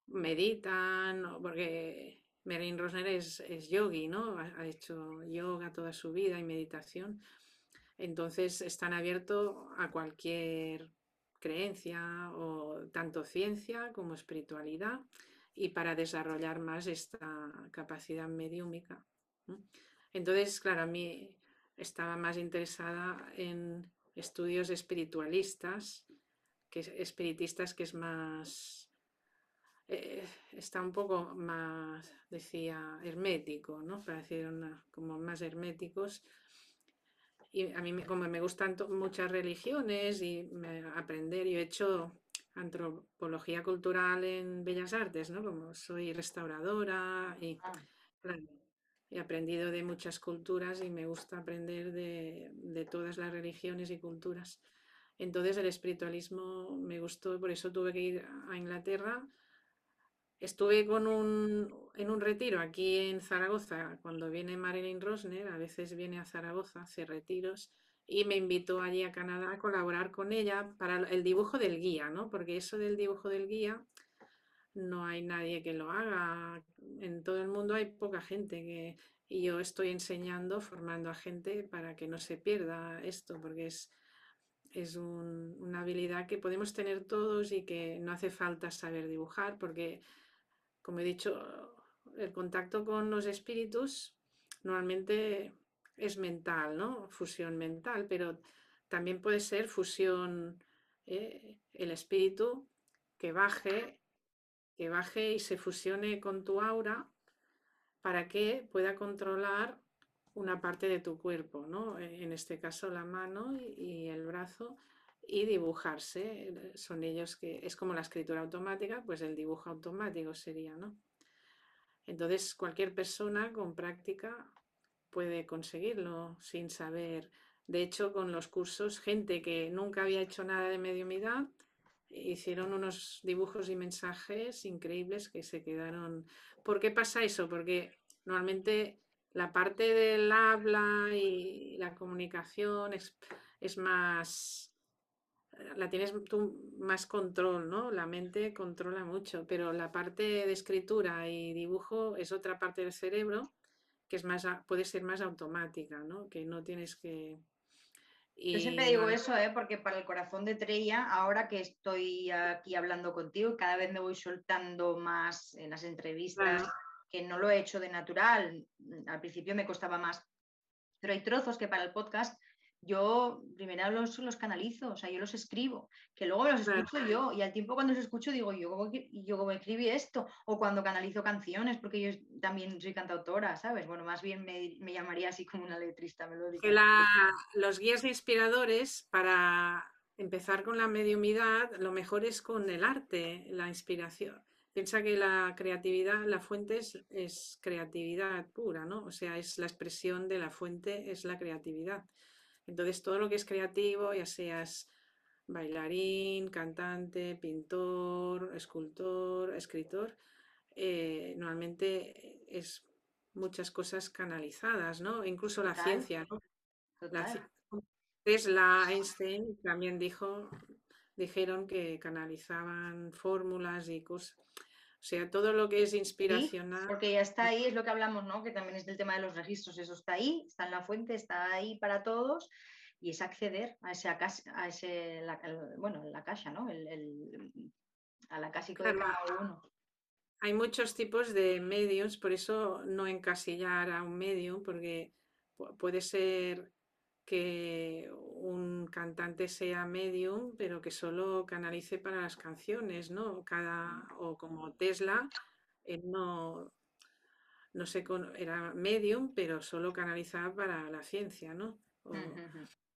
[SPEAKER 2] meditan, porque Merin Rosner es, es yogi, ¿no? Ha, hecho yoga toda su vida y meditación. Entonces están abiertos a cualquier creencia o tanto ciencia como espiritualidad y para desarrollar más esta capacidad mediúmica. Entonces, claro, a mí estaba más interesada en estudios espiritualistas, que espiritistas que es más eh, está un poco más, decía, hermético, ¿no? Para decir una, como más herméticos. Y a mí, como me gustan muchas religiones y aprender, yo he hecho antropología cultural en Bellas Artes, ¿no? Como soy restauradora y ah. he aprendido de muchas culturas y me gusta aprender de, de todas las religiones y culturas. Entonces el espiritualismo me gustó, por eso tuve que ir a Inglaterra Estuve con un, en un retiro aquí en Zaragoza, cuando viene Marilyn Rosner, a veces viene a Zaragoza, hace retiros, y me invitó allí a Canadá a colaborar con ella para el dibujo del guía, ¿no? Porque eso del dibujo del guía no hay nadie que lo haga. En todo el mundo hay poca gente que... Y yo estoy enseñando, formando a gente para que no se pierda esto, porque es, es una habilidad que podemos tener todos y que no hace falta saber dibujar, porque como he dicho, el contacto con los espíritus normalmente es mental, ¿no? Fusión mental, pero también puede ser fusión, ¿eh? el espíritu que baje, que baje y se fusione con tu aura para que pueda controlar una parte de tu cuerpo, ¿no? En este caso la mano y el brazo, y dibujarse. Son ellos que es como la escritura automática, pues el dibujo automático sería, ¿no? Entonces, cualquier persona con práctica puede conseguirlo sin saber. De hecho, con los cursos, gente que nunca había hecho nada de mediumidad, hicieron unos dibujos y mensajes increíbles que se quedaron. ¿Por qué pasa eso? Porque normalmente la parte del habla y la comunicación es, es más la tienes tú más control, ¿no? La mente controla mucho, pero la parte de escritura y dibujo es otra parte del cerebro que es más, puede ser más automática, ¿no? Que no tienes que...
[SPEAKER 1] Yo siempre digo eso, ¿eh? porque para el corazón de Trella, ahora que estoy aquí hablando contigo, cada vez me voy soltando más en las entrevistas, que no lo he hecho de natural, al principio me costaba más, pero hay trozos que para el podcast yo primero los, los canalizo, o sea, yo los escribo, que luego los escucho yo, y al tiempo cuando los escucho digo, yo cómo, yo cómo escribí esto, o cuando canalizo canciones, porque yo también soy cantautora, ¿sabes? Bueno, más bien me, llamaría así como una letrista melódica.
[SPEAKER 2] los guías inspiradores, para empezar con la mediumidad, lo mejor es con el arte, la inspiración. Piensa que la creatividad, la fuente es, es creatividad pura, ¿no? O sea, es la expresión de la fuente, es la creatividad. Entonces, todo lo que es creativo, ya seas bailarín, cantante, pintor, escultor, escritor, eh, normalmente es muchas cosas canalizadas, ¿no? Incluso la ciencia, ¿no? Tesla, Einstein también dijo, dijeron que canalizaban fórmulas y cosas. O sea, todo lo que es inspiracional.
[SPEAKER 1] porque ya está ahí, es lo que hablamos, ¿no? Que también es del tema de los registros, eso está ahí, está en la fuente, está ahí para todos y es acceder a ese, a ese bueno, la caja, ¿no? El, a la casa de cada uno.
[SPEAKER 2] Hay muchos tipos de medios, por eso no encasillar a un medium, porque puede ser que un cantante sea medium, pero que solo canalice para las canciones, ¿no? Cada, o como Tesla, él no, no sé, era medium, pero solo canalizaba para la ciencia, ¿no?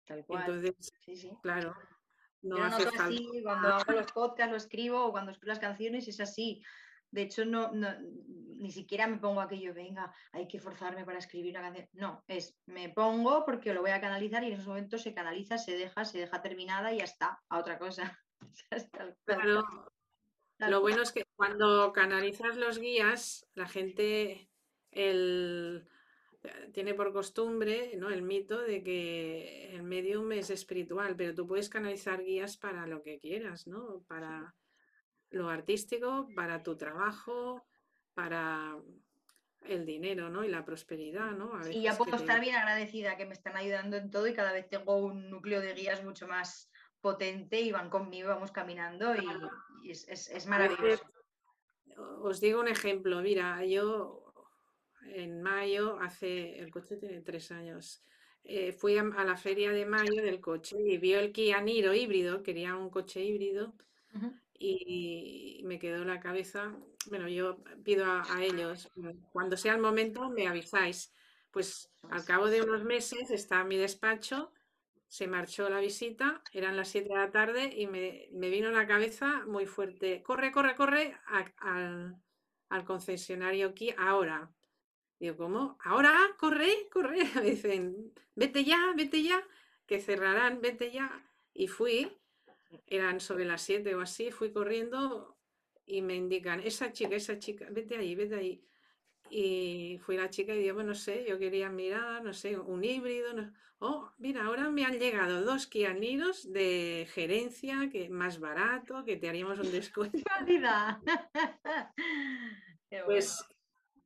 [SPEAKER 1] Tal cual.
[SPEAKER 2] Entonces, sí, sí. claro,
[SPEAKER 1] no hace falta. Así, cuando hago los podcasts, lo escribo, o cuando escribo las canciones, es así. De hecho, no, ni siquiera me pongo aquello, venga, hay que forzarme para escribir una canción. No, es me pongo porque lo voy a canalizar y en esos momentos se canaliza, se deja, se deja terminada y ya está, a otra cosa.
[SPEAKER 2] lo bueno es que cuando canalizas los guías, la gente el, tiene por costumbre ¿no? el mito de que el medium es espiritual, pero tú puedes canalizar guías para lo que quieras, ¿no? Para lo artístico, para tu trabajo, para el dinero, ¿no? Y la prosperidad, ¿no?
[SPEAKER 1] y ya puedo estar bien agradecida que me están ayudando en todo y cada vez tengo un núcleo de guías mucho más potente y van conmigo, vamos caminando y, es, maravilloso.
[SPEAKER 2] Os digo un ejemplo, mira, yo en mayo, hace, el coche tiene tres años, eh, fui a, la feria de mayo del coche y vio el Kia Niro híbrido, quería un coche híbrido y me quedó la cabeza, bueno, yo pido a, ellos, cuando sea el momento me avisáis. Pues al cabo de unos meses está mi despacho, se marchó la visita, eran las 7 de la tarde y me, vino la cabeza muy fuerte, corre, corre, corre al, concesionario aquí ahora. Digo, ¿cómo? Ahora, corre, corre. Me dicen, vete ya, vete ya, que cerrarán, vete ya. Y fui eran sobre las 7 o así, fui corriendo y me indican, esa chica, esa chica, vete ahí, vete ahí. Y fui la chica y digo, bueno, no sé, yo quería mirar, no sé, un híbrido. Oh, mira, ahora me han llegado dos Kia de gerencia, que más barato, que te haríamos un descuento. pues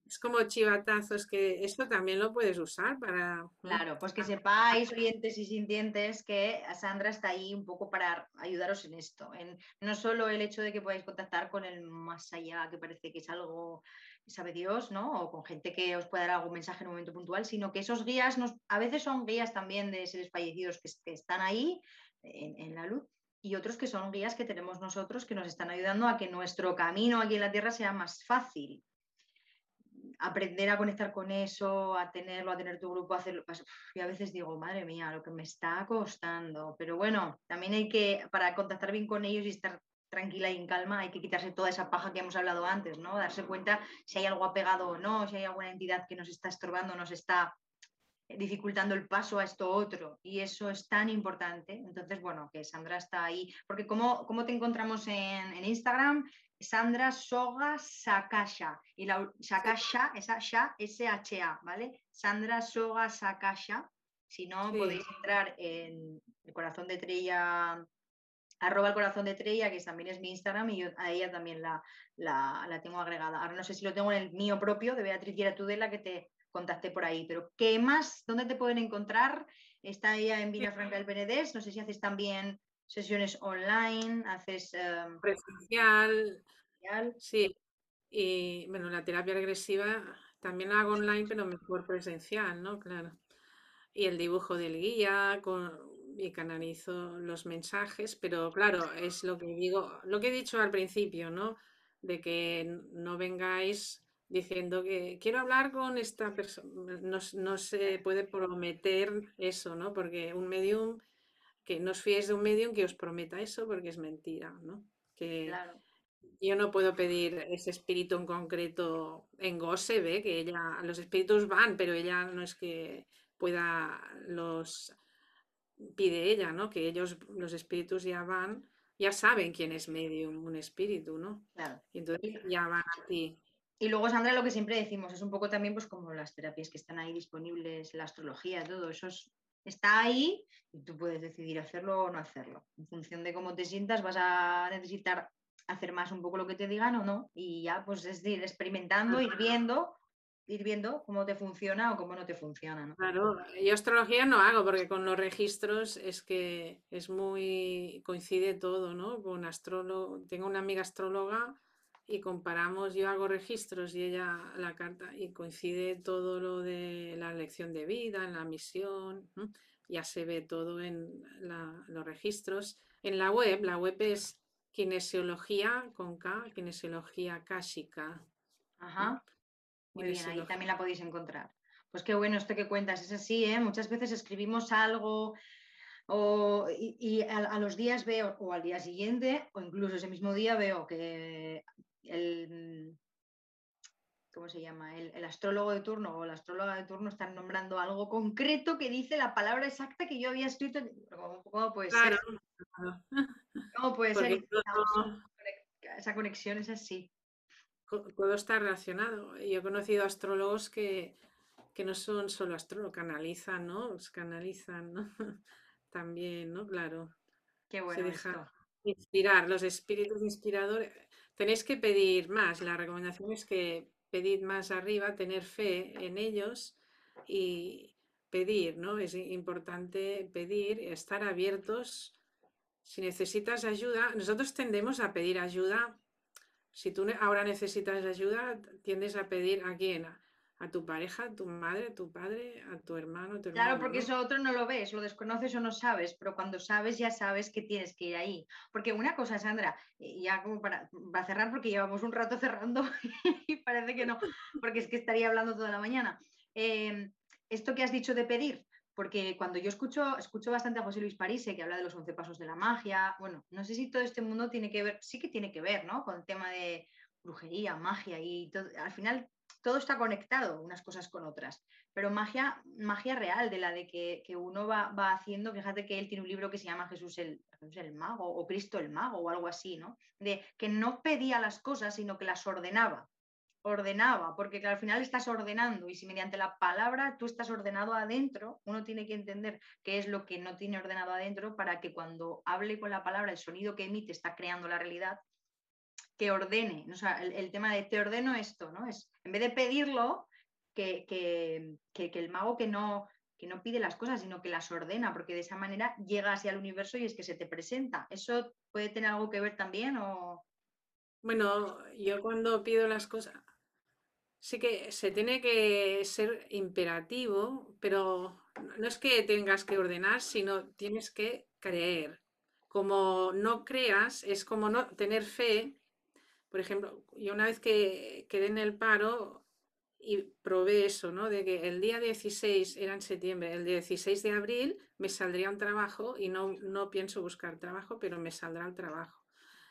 [SPEAKER 2] es como chivatazos que esto también lo puedes usar para...
[SPEAKER 1] Claro, pues que sepáis, oyentes y sintientes, que Sandra está ahí un poco para ayudaros en esto. En, no solo el hecho de que podáis contactar con el más allá, que parece que es algo sabe Dios, ¿no? O con gente que os pueda dar algún mensaje en un momento puntual, sino que esos guías, nos, a veces son guías también de seres fallecidos que, están ahí en, en la luz y otros que son guías que tenemos nosotros que nos están ayudando a que nuestro camino aquí en la Tierra sea más fácil aprender a conectar con eso, a tenerlo, a tener tu grupo, a hacerlo. Y a veces digo, madre mía, lo que me está costando. Pero bueno, también hay que, para contactar bien con ellos y estar tranquila y en calma, hay que quitarse toda esa paja que hemos hablado antes, ¿no? Darse cuenta si hay algo apegado o no, si hay alguna entidad que nos está estorbando, nos está dificultando el paso a esto otro. Y eso es tan importante. Entonces, bueno, que Sandra está ahí. Porque ¿cómo, cómo te encontramos en, en Instagram? Sandra Soga Sakasha. Y la Sakasha, esa Sha, S-H-A, ¿vale? Sandra Soga Sakasha. Si no, podéis entrar en el corazón de Trella, arroba el corazón de Trella, que también es mi Instagram, y yo a ella también la, la, tengo agregada. Ahora no sé si lo tengo en el mío propio, de Beatriz Tudela, que te contacté por ahí. Pero, ¿qué más? ¿Dónde te pueden encontrar? Está ella en Villafranca del Penedés. No sé si haces también sesiones online, haces... Em,
[SPEAKER 2] presencial. Sí. Y bueno, la terapia regresiva también la hago online, pero mejor presencial, ¿no? Claro. Y el dibujo del guía, con, y canalizo los mensajes, pero claro, es lo que digo, lo que he dicho al principio, ¿no? De que no vengáis diciendo que quiero hablar con esta persona. No, no, se puede prometer eso, ¿no? Porque un medium, que no os fiéis de un medium que os prometa eso porque es mentira, ¿no? Que yo no puedo pedir ese espíritu en concreto en Go se ve que ella, los espíritus van, pero ella no es que pueda los pide ella, ¿no? Que ellos, los espíritus ya van, ya saben quién es medium, un espíritu, ¿no?
[SPEAKER 1] Claro.
[SPEAKER 2] Y entonces ya van a ti.
[SPEAKER 1] Y luego, Sandra, lo que siempre decimos es un poco también pues como las terapias que están ahí disponibles, la astrología, todo eso está ahí y tú puedes decidir hacerlo o no hacerlo. En función de cómo te sientas vas a necesitar hacer más un poco lo que te digan o no. Y ya pues es ir experimentando, ir viendo, ir viendo cómo te funciona o cómo no te funciona.
[SPEAKER 2] Claro, yo astrología no hago porque con los registros es que es muy, coincide todo, ¿no? Con astrólogo, tengo una amiga astróloga y comparamos, yo hago registros y ella la carta y coincide todo lo de la lección de vida, en la misión, ya se ve todo en los registros. En la web, la web es kinesiología con K, kinesiología káshica.
[SPEAKER 1] Ajá. Muy bien, ahí también la podéis encontrar. Pues qué bueno esto que cuentas, es así, ¿eh? Muchas veces escribimos algo y, a, los días veo, o al día siguiente, o incluso ese mismo día veo que el, ¿cómo se llama? El, astrólogo de turno o la astróloga de turno están nombrando algo concreto que dice la palabra exacta que yo había escrito. ¿Cómo, puede ser? ¿Cómo puede ser? Esa conexión es así.
[SPEAKER 2] Todo está relacionado. Yo he conocido astrólogos que, que no son solo astrólogos, canalizan, ¿no? canalizan, ¿no? También, ¿no? Claro.
[SPEAKER 1] Qué bueno. Se deja
[SPEAKER 2] inspirar, los espíritus inspiradores tenéis que pedir más. La recomendación es que pedid más arriba, tener fe en ellos y pedir, ¿no? Es importante pedir, estar abiertos. Si necesitas ayuda, nosotros tendemos a pedir ayuda. Si tú ahora necesitas ayuda, tiendes a pedir a quién? Tu pareja, a tu madre, a tu padre, a tu hermano, tu
[SPEAKER 1] Claro, porque eso otro no lo ves, lo desconoces o no sabes, pero cuando sabes ya sabes que tienes que ir ahí. Porque una cosa, Sandra, ya como para, cerrar, porque llevamos un rato cerrando y parece que no, porque es que estaría hablando toda la mañana. Em, esto que has dicho de pedir, porque cuando yo escucho, escucho bastante a José Luis Parise, que habla de los once pasos de la magia, bueno, no sé si todo este mundo tiene que ver, sí que tiene que ver, ¿no? Con el tema de brujería, magia y todo. Al final todo está conectado unas cosas con otras, pero magia, magia real, de la de que, uno va, haciendo, fíjate que él tiene un libro que se llama Jesús el, el mago o Cristo el mago o algo así, ¿no? De que no pedía las cosas, sino que las ordenaba, ordenaba, porque al final estás ordenando y si mediante la palabra tú estás ordenado adentro, uno tiene que entender qué es lo que no tiene ordenado adentro para que cuando hable con la palabra, el sonido que emite está creando la realidad, que ordene. El, tema de te ordeno esto, ¿no? Es en vez de pedirlo, que, el mago que no, pide las cosas, sino que las ordena, porque de esa manera llega hacia el universo y es que se te presenta. ¿Eso puede tener algo que ver también?
[SPEAKER 2] Bueno, yo cuando pido las cosas, sí que se tiene que ser imperativo, pero no es que tengas que ordenar, sino tienes que creer. Como no creas, es como no tener fe por ejemplo, yo una vez que quedé en el paro y probé eso, ¿no? De que el día 16 era en septiembre, el 16 de abril me saldría un trabajo y no, no pienso buscar trabajo, pero me saldrá el trabajo.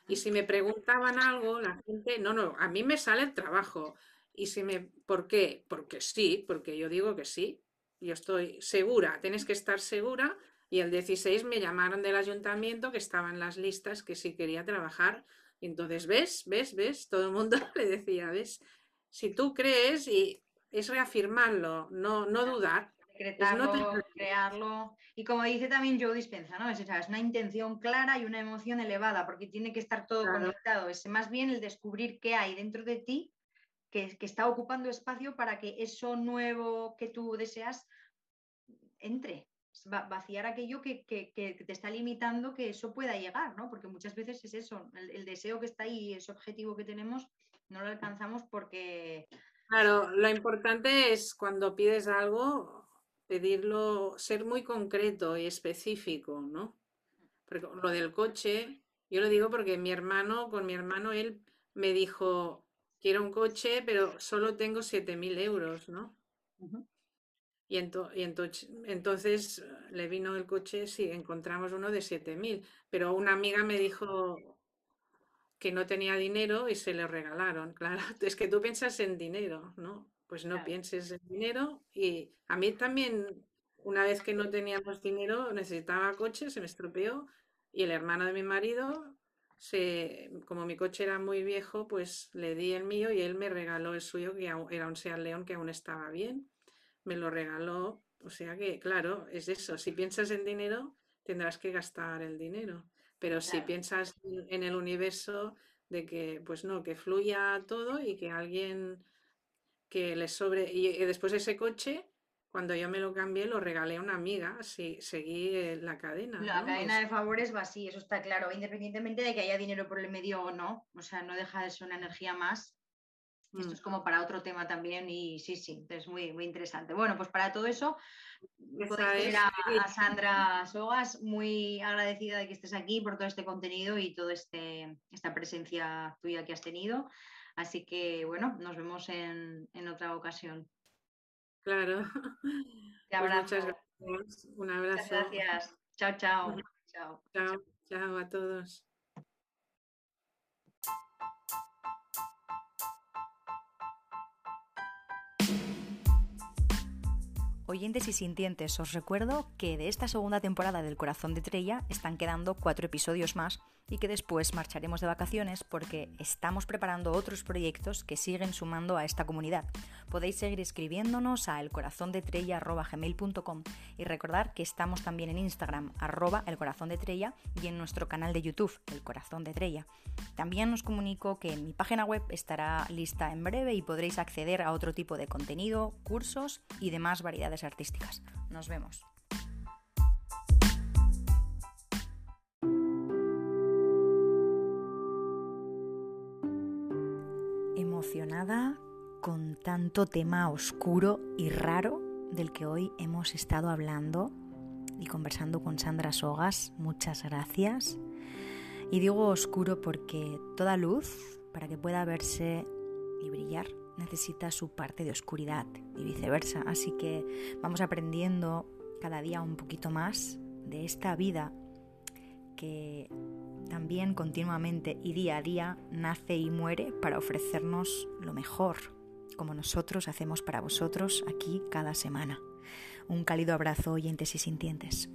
[SPEAKER 2] Y si me preguntaban algo, la gente, no, no, a mí me sale el trabajo. Y si me, ¿por qué? Porque sí, porque yo digo que sí. Yo estoy segura, tienes que estar segura. Y el 16 me llamaron del ayuntamiento que estaban las listas que sí quería trabajar. Y entonces, ¿ves? ¿Ves? ¿Ves? Todo el mundo le decía, ¿ves? Si tú crees y es reafirmarlo, no, no dudar.
[SPEAKER 1] Decretarlo, crearlo. Y como dice también Joe Dispensa, ¿no? Es, es, una intención clara y una emoción elevada, porque tiene que estar todo conectado. Es más bien el descubrir qué hay dentro de ti que, que, está ocupando espacio para que eso nuevo que tú deseas entre. Vaciar aquello que, que, que, te está limitando que eso pueda llegar, ¿no? Porque muchas veces es eso, el, el deseo que está ahí, ese objetivo que tenemos, no lo alcanzamos porque...
[SPEAKER 2] Claro, lo importante es cuando pides algo, pedirlo, ser muy concreto y específico, ¿no? Porque lo del coche, yo lo digo porque mi hermano, con mi hermano, él me dijo, quiero un coche, pero solo tengo 7.000 euros, ¿no? Y, y entonces le vino el coche, sí, encontramos uno de 7.000, pero una amiga me dijo, que no tenía dinero y se le regalaron. Claro, es que tú piensas en dinero, ¿no? Pues no pienses en dinero. Y a mí también, una vez que no teníamos dinero, necesitaba coche, se me estropeó. Y el hermano de mi marido, se, como mi coche era muy viejo, pues le di el mío y él me regaló el suyo, que era un Seat León que aún estaba bien. Me lo regaló. O sea que, claro, es eso. Si piensas en dinero, tendrás que gastar el dinero. Pero si piensas en el universo de que, pues no, que fluya todo y que alguien que le sobre. Y, después ese coche, cuando yo me lo cambié, lo regalé a una amiga, sí, seguí eh, la cadena.
[SPEAKER 1] La cadena de favores va así, eso está claro, independientemente de que haya dinero por el medio o no. O sea, no deja de ser una energía más. Esto mm. es como para otro tema también y sí, sí, es muy, muy interesante. Bueno, pues para todo eso, Podéis a, Sandra Sogas, muy agradecida de que estés aquí por todo este contenido y toda este, esta presencia tuya que has tenido. Así que bueno, nos vemos en, otra ocasión.
[SPEAKER 2] Claro.
[SPEAKER 1] Te
[SPEAKER 2] pues muchas gracias. Un abrazo.
[SPEAKER 1] Muchas gracias. Chao, chao.
[SPEAKER 2] Chao, chao, chao a todos.
[SPEAKER 3] Oyentes y sintientes, os recuerdo que de esta segunda temporada del Corazón de Trella están quedando cuatro episodios más y que después marcharemos de vacaciones porque estamos preparando otros proyectos que siguen sumando a esta comunidad. Podéis seguir escribiéndonos a elcorazondetrella.gmail.com y recordar que estamos también en Instagram, arroba elcorazondetrella y en nuestro canal de YouTube, El Corazón de Trella. También os comunico que mi página web estará lista en breve y podréis acceder a otro tipo de contenido, cursos y demás variedades artísticas. Nos vemos. Con tanto tema oscuro y raro del que hoy hemos estado hablando y conversando con Sandra Sogas. Muchas gracias. Y digo oscuro porque toda luz, para que pueda verse y brillar, necesita su parte de oscuridad y viceversa. Así que vamos aprendiendo cada día un poquito más de esta vida que también continuamente y día a día nace y muere para ofrecernos lo mejor, como nosotros hacemos para vosotros aquí cada semana. Un cálido abrazo oyentes y sintientes.